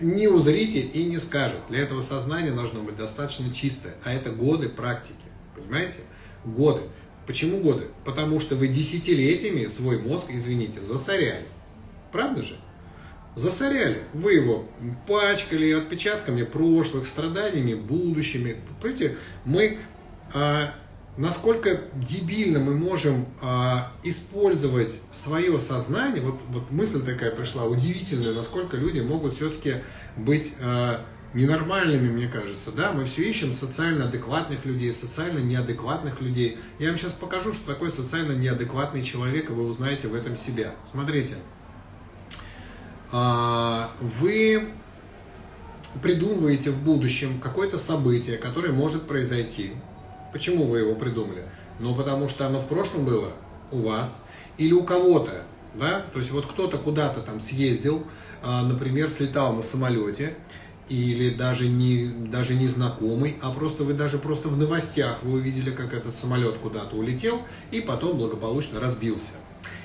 не узрите и не скажет. Для этого сознание должно быть достаточно чистое, а это годы практики, понимаете? Годы. Почему годы? Потому что вы десятилетиями свой мозг, извините, засоряли. Правда же? Засоряли. Вы его пачкали отпечатками прошлых, страданиями будущими. Понимаете, мы а, насколько дебильно мы можем а, использовать свое сознание, вот, вот мысль такая пришла, удивительная, насколько люди могут все-таки быть а, ненормальными, мне кажется, да, мы все ищем социально адекватных людей, социально неадекватных людей. Я вам сейчас покажу, что такое социально неадекватный человек, и вы узнаете в этом себя. Смотрите, а, вы придумываете в будущем какое-то событие, которое может произойти, Почему вы его придумали? Ну, потому что оно в прошлом было у вас или у кого-то, да? То есть вот кто-то куда-то там съездил, а, например, слетал на самолете, или даже не, даже не знакомый, а просто вы даже просто в новостях вы увидели, как этот самолет куда-то улетел и потом благополучно разбился.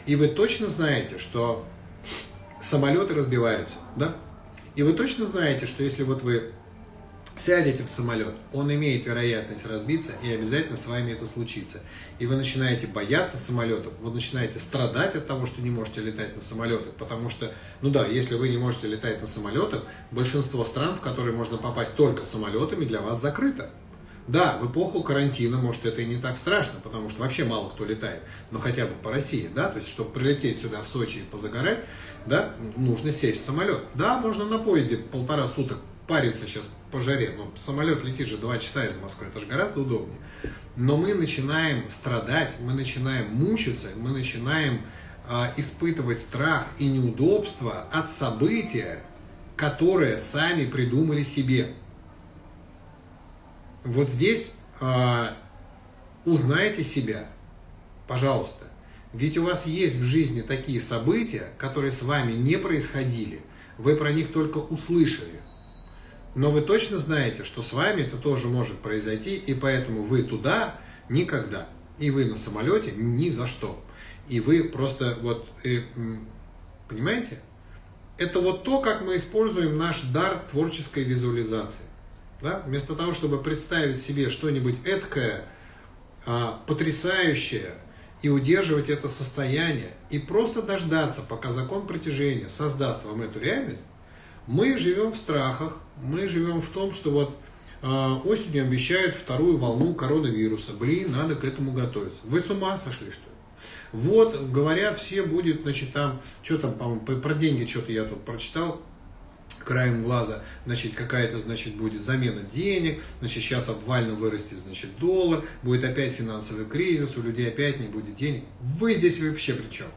И вы точно знаете, что самолеты разбиваются, да? И вы точно знаете, что если вот вы сядете в самолет, он имеет вероятность разбиться, и обязательно с вами это случится. И вы начинаете бояться самолетов, вы начинаете страдать от того, что не можете летать на самолетах, потому что, ну да, если вы не можете летать на самолетах, большинство стран, в которые можно попасть только самолетами, для вас закрыто. Да, в эпоху карантина, может, это и не так страшно, потому что вообще мало кто летает, но хотя бы по России, да, то есть, чтобы прилететь сюда в Сочи и позагорать, да, нужно сесть в самолет. Да, можно на поезде полтора суток париться сейчас по жаре. Но самолет летит же два часа из Москвы, это же гораздо удобнее. Но мы начинаем страдать, мы начинаем мучиться, мы начинаем э, испытывать страх и неудобство от события, которое сами придумали себе. Вот здесь э, узнайте себя, пожалуйста. Ведь у вас есть в жизни такие события, которые с вами не происходили, вы про них только услышали. Но вы точно знаете, что с вами это тоже может произойти, и поэтому вы туда никогда. И вы на самолете ни за что. И вы просто вот, и, понимаете? Это вот то, как мы используем наш дар творческой визуализации. Да? Вместо того, чтобы представить себе что-нибудь эткое, а, потрясающее, и удерживать это состояние, и просто дождаться, пока закон притяжения создаст вам эту реальность, мы живем в страхах, мы живем в том, что вот э, осенью обещают вторую волну коронавируса. Блин, надо к этому готовиться. Вы с ума сошли, что ли? Вот, говорят, все будет, значит, там, что там, по-моему, про деньги что-то я тут прочитал, краем глаза, значит, какая-то, значит, будет замена денег, значит, сейчас обвально вырастет, значит, доллар, будет опять финансовый кризис, у людей опять не будет денег. Вы здесь вообще при чем?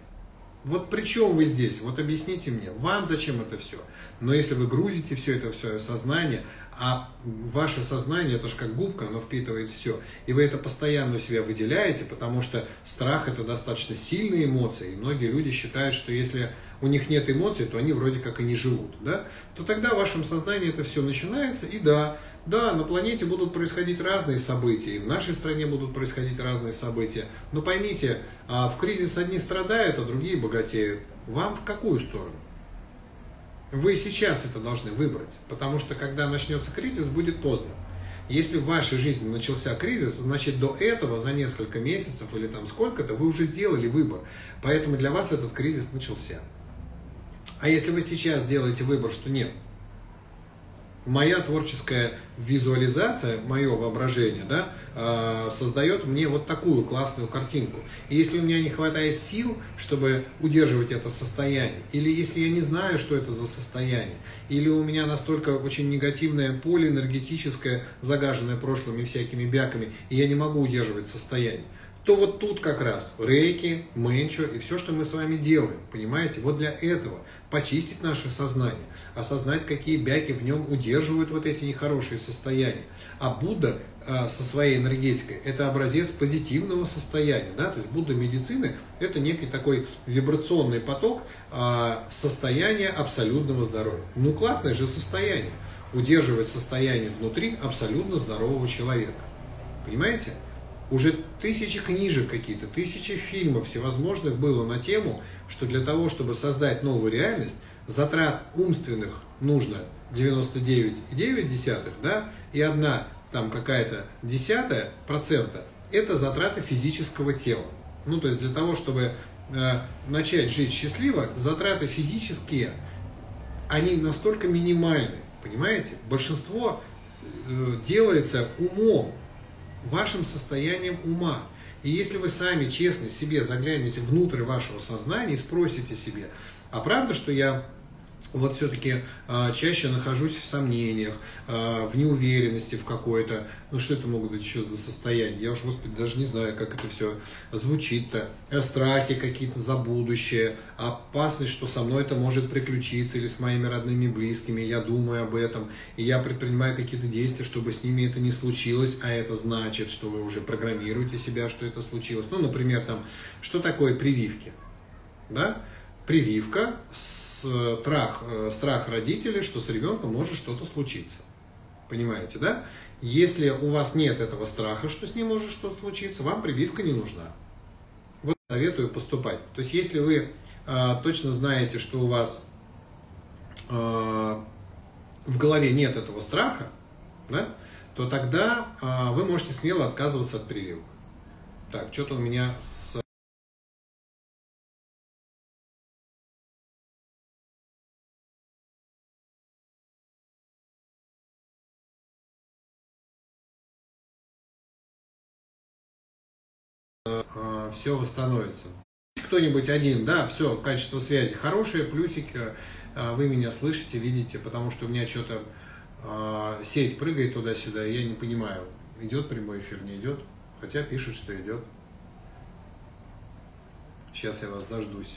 Вот при чем вы здесь? Вот объясните мне, вам зачем это все? Но если вы грузите все это в свое сознание, а ваше сознание, это же как губка, оно впитывает все, и вы это постоянно у себя выделяете, потому что страх это достаточно сильные эмоции, и многие люди считают, что если у них нет эмоций, то они вроде как и не живут, да? то тогда в вашем сознании это все начинается, и да, да, на планете будут происходить разные события, и в нашей стране будут происходить разные события. Но поймите, а в кризис одни страдают, а другие богатеют. Вам в какую сторону? Вы сейчас это должны выбрать, потому что когда начнется кризис, будет поздно. Если в вашей жизни начался кризис, значит до этого за несколько месяцев или там сколько-то вы уже сделали выбор. Поэтому для вас этот кризис начался. А если вы сейчас делаете выбор, что нет, моя творческая визуализация, мое воображение, да, э, создает мне вот такую классную картинку. И если у меня не хватает сил, чтобы удерживать это состояние, или если я не знаю, что это за состояние, или у меня настолько очень негативное поле энергетическое, загаженное прошлыми всякими бяками, и я не могу удерживать состояние, то вот тут как раз рейки, менчо и все, что мы с вами делаем, понимаете, вот для этого почистить наше сознание, осознать, какие бяки в нем удерживают вот эти нехорошие состояния. А Будда э, со своей энергетикой – это образец позитивного состояния. Да? То есть Будда медицины – это некий такой вибрационный поток э, состояния абсолютного здоровья. Ну, классное же состояние. Удерживать состояние внутри абсолютно здорового человека. Понимаете? Уже тысячи книжек какие-то, тысячи фильмов всевозможных было на тему, что для того, чтобы создать новую реальность, затрат умственных нужно 99,9, да, и одна там какая-то десятая процента, это затраты физического тела. Ну, то есть для того, чтобы э, начать жить счастливо, затраты физические, они настолько минимальны, понимаете? Большинство э, делается умом, вашим состоянием ума. И если вы сами честно себе заглянете внутрь вашего сознания и спросите себе, а правда, что я вот все-таки э, чаще нахожусь в сомнениях, э, в неуверенности в какой-то, ну что это могут быть еще за состояние, я уж, господи, даже не знаю, как это все звучит-то, э, страхи какие-то за будущее, опасность, что со мной это может приключиться или с моими родными близкими, я думаю об этом, и я предпринимаю какие-то действия, чтобы с ними это не случилось, а это значит, что вы уже программируете себя, что это случилось. Ну, например, там, что такое прививки, да? Прививка с страх, э, страх родителей, что с ребенком может что-то случиться. Понимаете, да? Если у вас нет этого страха, что с ним может что-то случиться, вам прививка не нужна. Вот советую поступать. То есть, если вы э, точно знаете, что у вас э, в голове нет этого страха, да, то тогда э, вы можете смело отказываться от прививок. Так, что-то у меня с все восстановится. Кто-нибудь один, да, все, качество связи хорошее, плюсик, э, вы меня слышите, видите, потому что у меня что-то э, сеть прыгает туда-сюда, я не понимаю, идет прямой эфир, не идет, хотя пишет, что идет. Сейчас я вас дождусь.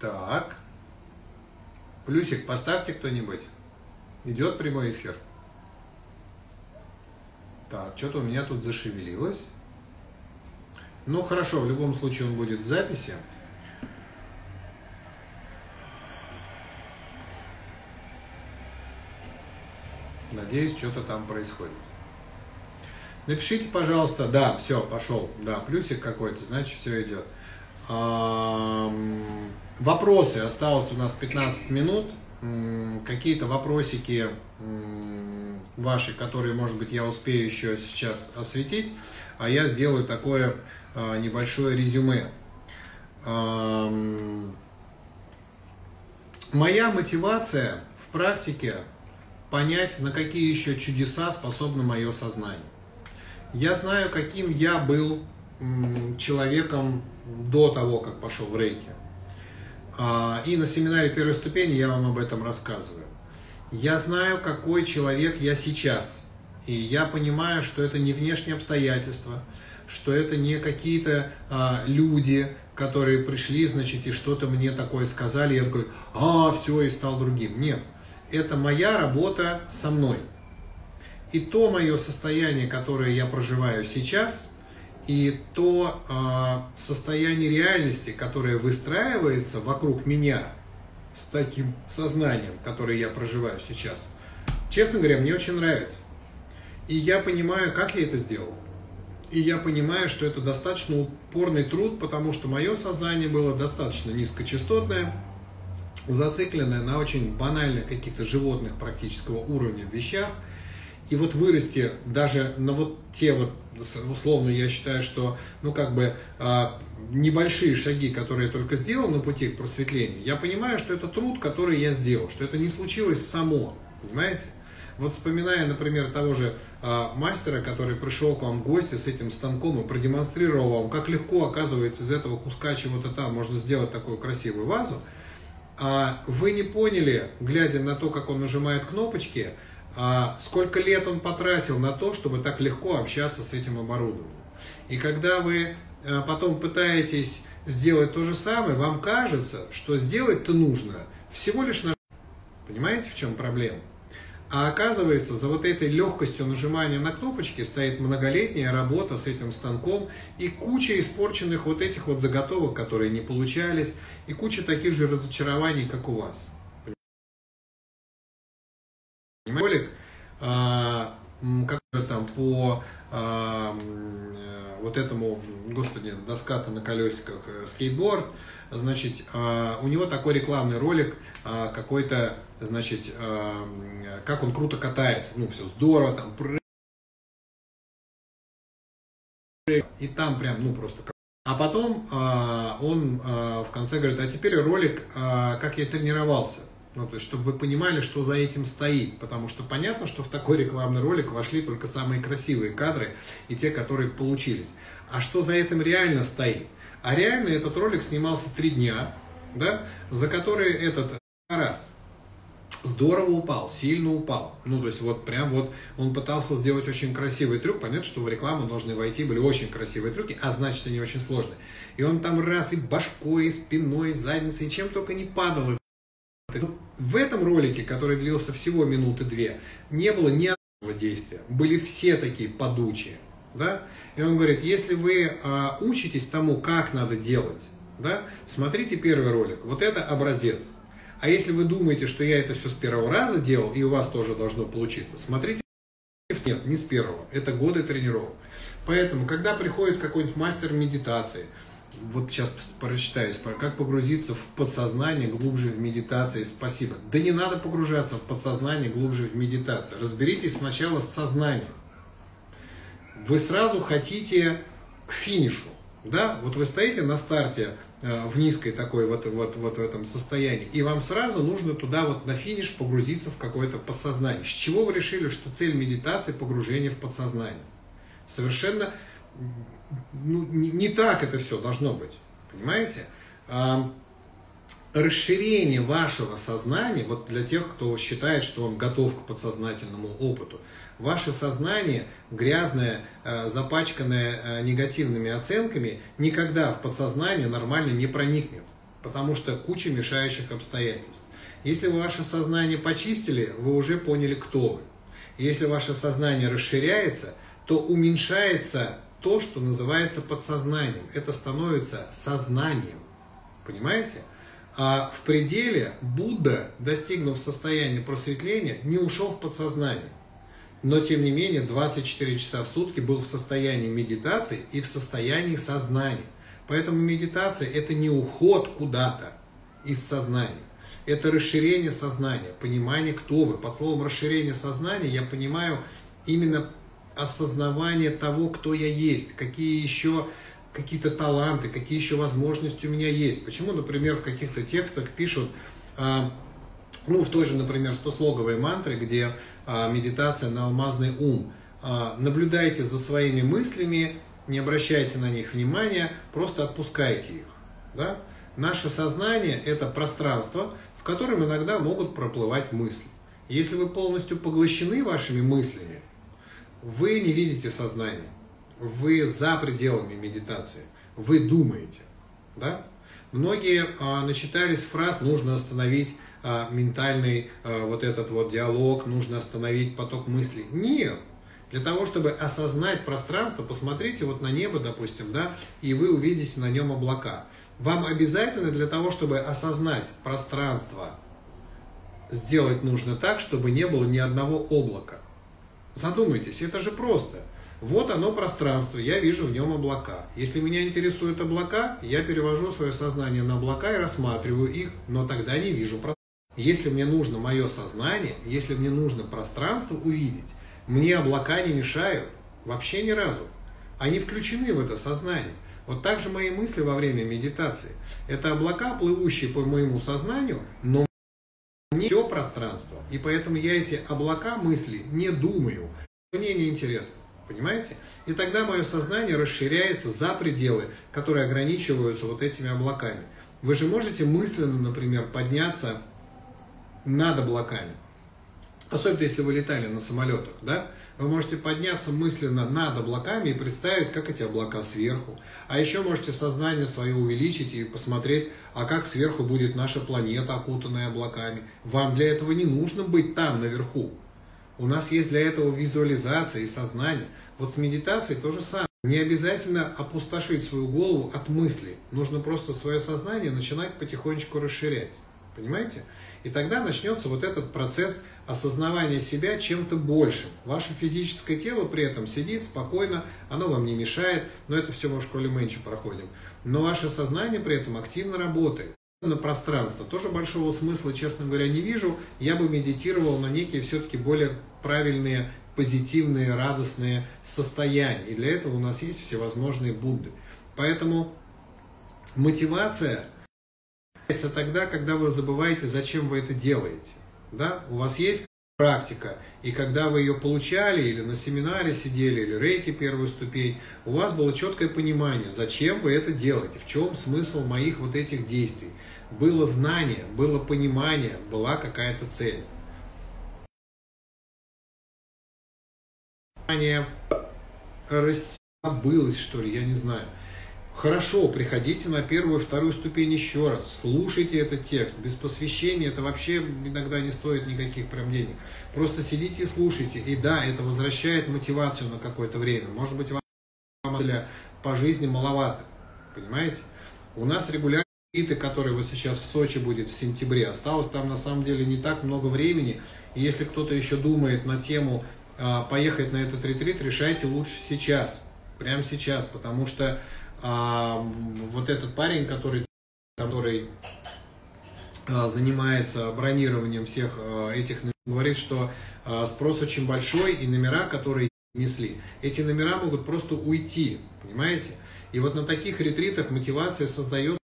Так. Плюсик поставьте кто-нибудь. Идет прямой эфир. Так, что-то у меня тут зашевелилось. Ну, хорошо, в любом случае он будет в записи. Надеюсь, что-то там происходит. Напишите, пожалуйста, да, все, пошел, да, плюсик какой-то, значит, все идет. Вопросы, осталось у нас 15 минут какие-то вопросики ваши, которые, может быть, я успею еще сейчас осветить, а я сделаю такое а, небольшое резюме. Моя мотивация в практике понять, на какие еще чудеса способно мое сознание. Я знаю, каким я был человеком до того, как пошел в рейки. А, и на семинаре первой ступени я вам об этом рассказываю. Я знаю, какой человек я сейчас. И я понимаю, что это не внешние обстоятельства, что это не какие-то а, люди, которые пришли, значит, и что-то мне такое сказали, я такой, а, все, и стал другим. Нет, это моя работа со мной. И то мое состояние, которое я проживаю сейчас, и то э, состояние реальности, которое выстраивается вокруг меня с таким сознанием, которое я проживаю сейчас, честно говоря, мне очень нравится. И я понимаю, как я это сделал. И я понимаю, что это достаточно упорный труд, потому что мое сознание было достаточно низкочастотное, зацикленное на очень банальных каких-то животных практического уровня вещах. И вот вырасти даже на вот те вот условно я считаю, что, ну, как бы, а, небольшие шаги, которые я только сделал на пути к просветлению, я понимаю, что это труд, который я сделал, что это не случилось само, понимаете? Вот вспоминая, например, того же а, мастера, который пришел к вам в гости с этим станком и продемонстрировал вам, как легко, оказывается, из этого куска чего-то там можно сделать такую красивую вазу, а вы не поняли, глядя на то, как он нажимает кнопочки, а сколько лет он потратил на то, чтобы так легко общаться с этим оборудованием. И когда вы а, потом пытаетесь сделать то же самое, вам кажется, что сделать-то нужно всего лишь на... Понимаете, в чем проблема? А оказывается, за вот этой легкостью нажимания на кнопочки стоит многолетняя работа с этим станком и куча испорченных вот этих вот заготовок, которые не получались, и куча таких же разочарований, как у вас. Ролик, а, как там по а, вот этому, господи, доска-то на колесиках, э, скейтборд, значит, а, у него такой рекламный ролик какой-то, значит, как он круто катается, ну, все здорово, там, и там прям, ну, просто а потом он в конце говорит, а теперь ролик, как я тренировался. Ну, то есть, чтобы вы понимали, что за этим стоит. Потому что понятно, что в такой рекламный ролик вошли только самые красивые кадры и те, которые получились. А что за этим реально стоит? А реально этот ролик снимался три дня, да, за которые этот раз здорово упал, сильно упал. Ну, то есть вот прям вот он пытался сделать очень красивый трюк. Понятно, что в рекламу должны войти были очень красивые трюки, а значит они очень сложные. И он там раз и башкой, и спиной, и задницей, и чем только не падал. В этом ролике, который длился всего минуты две, не было ни одного действия. Были все такие подучие. Да? И он говорит, если вы а, учитесь тому, как надо делать, да, смотрите первый ролик. Вот это образец. А если вы думаете, что я это все с первого раза делал, и у вас тоже должно получиться, смотрите. Нет, не с первого. Это годы тренировок. Поэтому, когда приходит какой-нибудь мастер медитации, вот сейчас прочитаю, как погрузиться в подсознание глубже в медитации. Спасибо. Да не надо погружаться в подсознание глубже в медитацию. Разберитесь сначала с сознанием вы сразу хотите к финишу. Да? Вот вы стоите на старте э, в низкой такой вот, вот, вот в этом состоянии, и вам сразу нужно туда вот на финиш погрузиться в какое-то подсознание. С чего вы решили, что цель медитации погружение в подсознание? Совершенно ну, не, не так это все должно быть. Понимаете? А, расширение вашего сознания, вот для тех, кто считает, что он готов к подсознательному опыту, ваше сознание, грязное, э, запачканное э, негативными оценками, никогда в подсознание нормально не проникнет, потому что куча мешающих обстоятельств. Если вы ваше сознание почистили, вы уже поняли, кто вы. Если ваше сознание расширяется, то уменьшается то, что называется подсознанием. Это становится сознанием. Понимаете? А в пределе Будда, достигнув состояния просветления, не ушел в подсознание но тем не менее 24 часа в сутки был в состоянии медитации и в состоянии сознания. Поэтому медитация – это не уход куда-то из сознания. Это расширение сознания, понимание, кто вы. Под словом расширение сознания я понимаю именно осознавание того, кто я есть, какие еще какие-то таланты, какие еще возможности у меня есть. Почему, например, в каких-то текстах пишут, а, ну, в той же, например, стослоговой мантре, где а, медитация на алмазный ум. А, наблюдайте за своими мыслями, не обращайте на них внимания, просто отпускайте их. Да? Наше сознание – это пространство, в котором иногда могут проплывать мысли. Если вы полностью поглощены вашими мыслями, вы не видите сознание, вы за пределами медитации, вы думаете. Да? Многие а, начитались фраз «нужно остановить а, ментальный а, вот этот вот диалог, нужно остановить поток мыслей. Нет. Для того, чтобы осознать пространство, посмотрите вот на небо, допустим, да, и вы увидите на нем облака. Вам обязательно для того, чтобы осознать пространство, сделать нужно так, чтобы не было ни одного облака. Задумайтесь, это же просто. Вот оно пространство, я вижу в нем облака. Если меня интересуют облака, я перевожу свое сознание на облака и рассматриваю их, но тогда не вижу пространства. Если мне нужно мое сознание, если мне нужно пространство увидеть, мне облака не мешают вообще ни разу. они включены в это сознание. Вот так же мои мысли во время медитации. Это облака, плывущие по моему сознанию, но пространство. И поэтому я эти облака мысли не думаю. Мне не интересно. Понимаете? И тогда мое сознание расширяется за пределы, которые ограничиваются вот этими облаками. Вы же можете мысленно, например, подняться над облаками. Особенно если вы летали на самолетах, да? Вы можете подняться мысленно над облаками и представить, как эти облака сверху. А еще можете сознание свое увеличить и посмотреть, а как сверху будет наша планета, окутанная облаками. Вам для этого не нужно быть там, наверху. У нас есть для этого визуализация и сознание. Вот с медитацией то же самое. Не обязательно опустошить свою голову от мыслей. Нужно просто свое сознание начинать потихонечку расширять. Понимаете? И тогда начнется вот этот процесс осознавания себя чем-то большим. Ваше физическое тело при этом сидит спокойно, оно вам не мешает, но это все мы в школе Мэнча проходим. Но ваше сознание при этом активно работает. На пространство тоже большого смысла, честно говоря, не вижу. Я бы медитировал на некие все-таки более правильные, позитивные, радостные состояния. И для этого у нас есть всевозможные Будды. Поэтому мотивация – тогда, когда вы забываете, зачем вы это делаете. Да? У вас есть практика, и когда вы ее получали, или на семинаре сидели, или рейки первую ступень, у вас было четкое понимание, зачем вы это делаете, в чем смысл моих вот этих действий. Было знание, было понимание, была какая-то цель. Рассабылось, что ли, я не знаю. Хорошо, приходите на первую вторую ступень еще раз, слушайте этот текст. Без посвящения это вообще иногда не стоит никаких прям денег. Просто сидите и слушайте. И да, это возвращает мотивацию на какое-то время. Может быть, вам для по жизни маловато. Понимаете? У нас регулярно риты, которые вот сейчас в Сочи будет в сентябре. Осталось там на самом деле не так много времени. И если кто-то еще думает на тему а, поехать на этот ретрит, решайте лучше сейчас. Прямо сейчас. Потому что а, вот этот парень, который, который а, занимается бронированием всех а, этих говорит, что а, спрос очень большой, и номера, которые несли, эти номера могут просто уйти, понимаете? И вот на таких ретритах мотивация создается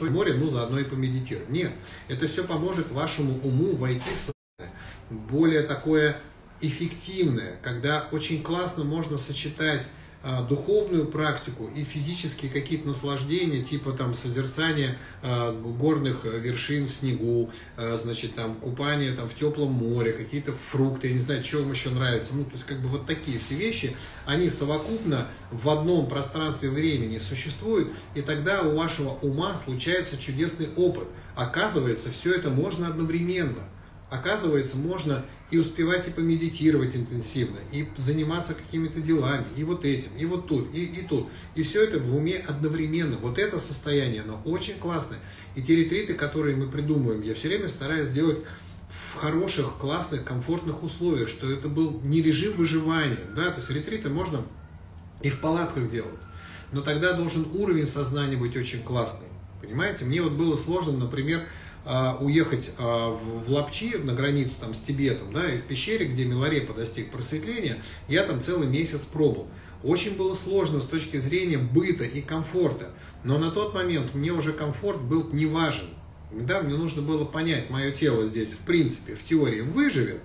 в море, ну заодно и помедитируем. Нет, это все поможет вашему уму войти в состояние более такое эффективное, когда очень классно можно сочетать духовную практику и физические какие-то наслаждения, типа там созерцания а, горных вершин в снегу, а, значит, там купание там в теплом море, какие-то фрукты, я не знаю, что вам еще нравится. Ну, то есть, как бы вот такие все вещи, они совокупно в одном пространстве времени существуют, и тогда у вашего ума случается чудесный опыт. Оказывается, все это можно одновременно. Оказывается, можно и успевать и помедитировать интенсивно, и заниматься какими-то делами, и вот этим, и вот тут, и, и тут. И все это в уме одновременно. Вот это состояние, оно очень классное. И те ретриты, которые мы придумываем, я все время стараюсь сделать в хороших, классных, комфортных условиях, что это был не режим выживания, да, то есть ретриты можно и в палатках делать, но тогда должен уровень сознания быть очень классный, понимаете? Мне вот было сложно, например, уехать а, в Лапчи на границу там, с Тибетом, да, и в пещере, где Миларепа достиг просветления, я там целый месяц пробыл. Очень было сложно с точки зрения быта и комфорта, но на тот момент мне уже комфорт был не важен. Да, мне нужно было понять, мое тело здесь, в принципе, в теории выживет,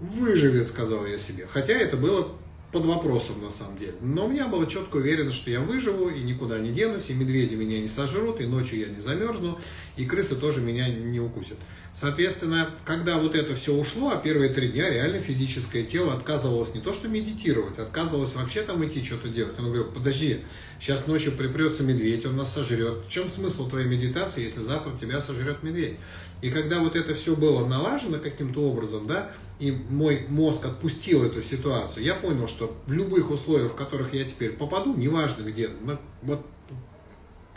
выживет, сказал я себе. Хотя это было под вопросом на самом деле. Но у меня было четко уверено, что я выживу и никуда не денусь, и медведи меня не сожрут, и ночью я не замерзну, и крысы тоже меня не укусят. Соответственно, когда вот это все ушло, а первые три дня реально физическое тело отказывалось не то что медитировать, отказывалось вообще там идти что-то делать. Он говорит, подожди, сейчас ночью припрется медведь, он нас сожрет. В чем смысл твоей медитации, если завтра тебя сожрет медведь? И когда вот это все было налажено каким-то образом, да, и мой мозг отпустил эту ситуацию, я понял, что в любых условиях, в которых я теперь попаду, неважно где, вот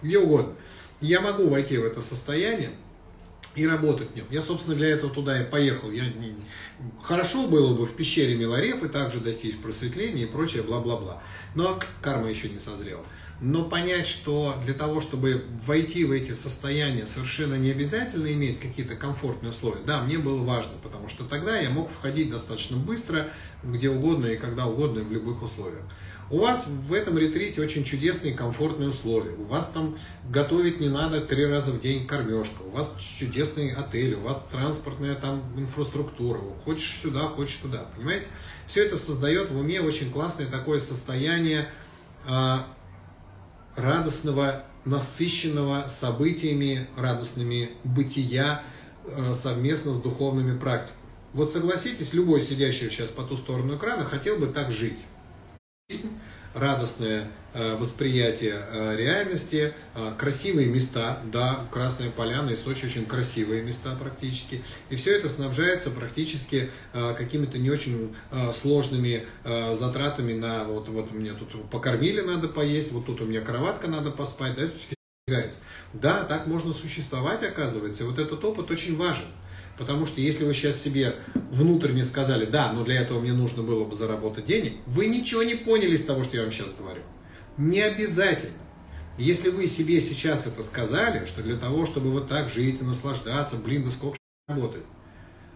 где угодно, я могу войти в это состояние, и работать в нем. Я, собственно, для этого туда и поехал. Я не... Хорошо было бы в пещере Милорепы также достичь просветления и прочее, бла-бла-бла. Но карма еще не созрела. Но понять, что для того, чтобы войти в эти состояния, совершенно не обязательно иметь какие-то комфортные условия. Да, мне было важно, потому что тогда я мог входить достаточно быстро, где угодно и когда угодно, и в любых условиях. У вас в этом ретрите очень чудесные комфортные условия. У вас там готовить не надо три раза в день кормежка. У вас чудесный отель, у вас транспортная там инфраструктура. Хочешь сюда, хочешь туда. Понимаете? Все это создает в уме очень классное такое состояние э, радостного, насыщенного событиями радостными бытия э, совместно с духовными практиками. Вот согласитесь, любой сидящий сейчас по ту сторону экрана хотел бы так жить радостное э, восприятие э, реальности, э, красивые места, да, Красная Поляна и Сочи очень красивые места практически, и все это снабжается практически какими-то не очень сложными затратами на вот, вот мне тут покормили, надо поесть, вот тут у меня кроватка, надо поспать, да, да, так можно существовать, оказывается, и вот этот опыт очень важен. Потому что если вы сейчас себе внутренне сказали, да, но для этого мне нужно было бы заработать денег, вы ничего не поняли из того, что я вам сейчас говорю. Не обязательно. Если вы себе сейчас это сказали, что для того, чтобы вот так жить и наслаждаться, блин, да сколько работает,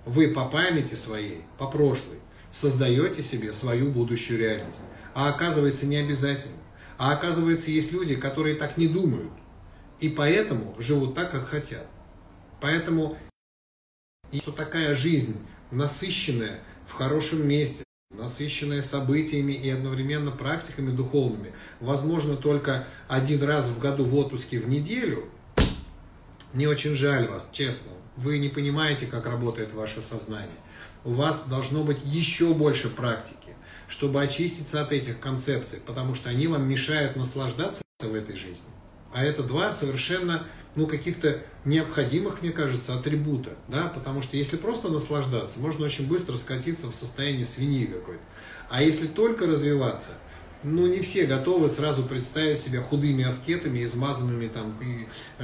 вы по памяти своей, по прошлой, создаете себе свою будущую реальность. А оказывается не обязательно. А оказывается есть люди, которые так не думают. И поэтому живут так, как хотят. Поэтому и что такая жизнь, насыщенная в хорошем месте, насыщенная событиями и одновременно практиками духовными, возможно только один раз в году в отпуске в неделю, мне очень жаль вас, честно. Вы не понимаете, как работает ваше сознание. У вас должно быть еще больше практики, чтобы очиститься от этих концепций, потому что они вам мешают наслаждаться в этой жизни. А это два совершенно ну, каких-то необходимых, мне кажется, атрибута, да, потому что если просто наслаждаться, можно очень быстро скатиться в состояние свиньи какой-то. А если только развиваться, ну, не все готовы сразу представить себя худыми аскетами, измазанными там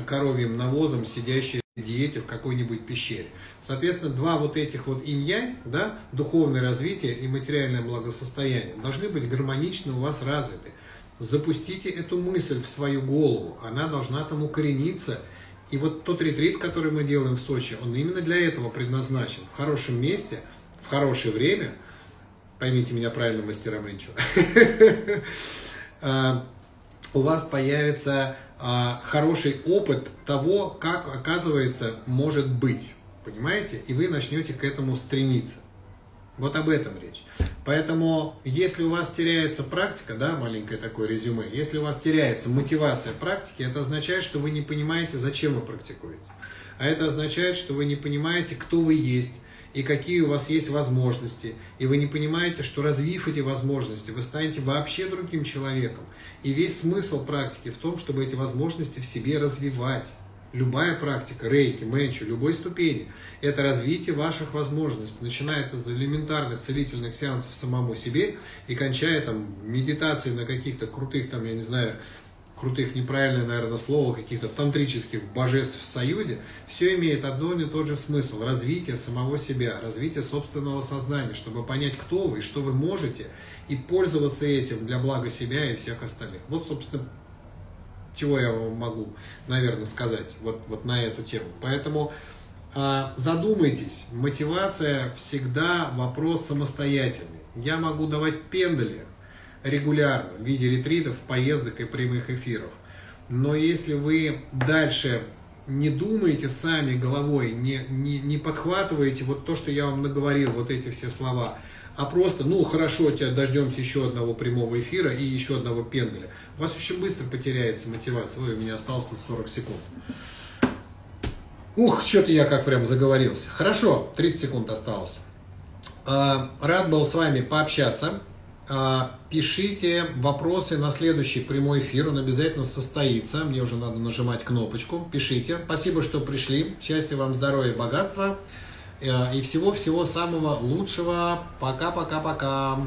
коровьим навозом, сидящие в диете в какой-нибудь пещере. Соответственно, два вот этих вот инь да, духовное развитие и материальное благосостояние, должны быть гармонично у вас развиты. Запустите эту мысль в свою голову, она должна там укорениться. И вот тот ретрит, который мы делаем в Сочи, он именно для этого предназначен. В хорошем месте, в хорошее время, поймите меня правильно, мастера Менчу, а, у вас появится а, хороший опыт того, как, оказывается, может быть. Понимаете? И вы начнете к этому стремиться. Вот об этом речь. Поэтому, если у вас теряется практика, да, маленькое такое резюме, если у вас теряется мотивация практики, это означает, что вы не понимаете, зачем вы практикуете. А это означает, что вы не понимаете, кто вы есть, и какие у вас есть возможности. И вы не понимаете, что развив эти возможности, вы станете вообще другим человеком. И весь смысл практики в том, чтобы эти возможности в себе развивать. Любая практика, рейки, мэнчу, любой ступени – это развитие ваших возможностей, начиная от элементарных целительных сеансов самому себе и кончая там медитацией на каких-то крутых, там, я не знаю, крутых, неправильное, наверное, слово, каких-то тантрических божеств в союзе, все имеет одно и тот же смысл – развитие самого себя, развитие собственного сознания, чтобы понять, кто вы и что вы можете, и пользоваться этим для блага себя и всех остальных. Вот, собственно, чего я вам могу, наверное, сказать вот, вот на эту тему. Поэтому э, задумайтесь, мотивация всегда вопрос самостоятельный. Я могу давать пендали регулярно в виде ретритов, поездок и прямых эфиров. Но если вы дальше не думаете сами головой, не, не, не подхватываете вот то, что я вам наговорил, вот эти все слова, а просто, ну хорошо, тебя дождемся еще одного прямого эфира и еще одного пенделя. У вас очень быстро потеряется мотивация. Ой, у меня осталось тут 40 секунд. Ух, что-то я как прям заговорился. Хорошо, 30 секунд осталось. А, рад был с вами пообщаться. А, пишите вопросы на следующий прямой эфир, он обязательно состоится. Мне уже надо нажимать кнопочку. Пишите. Спасибо, что пришли. Счастья вам, здоровья, богатства. Э, и всего-всего самого лучшего. Пока-пока-пока.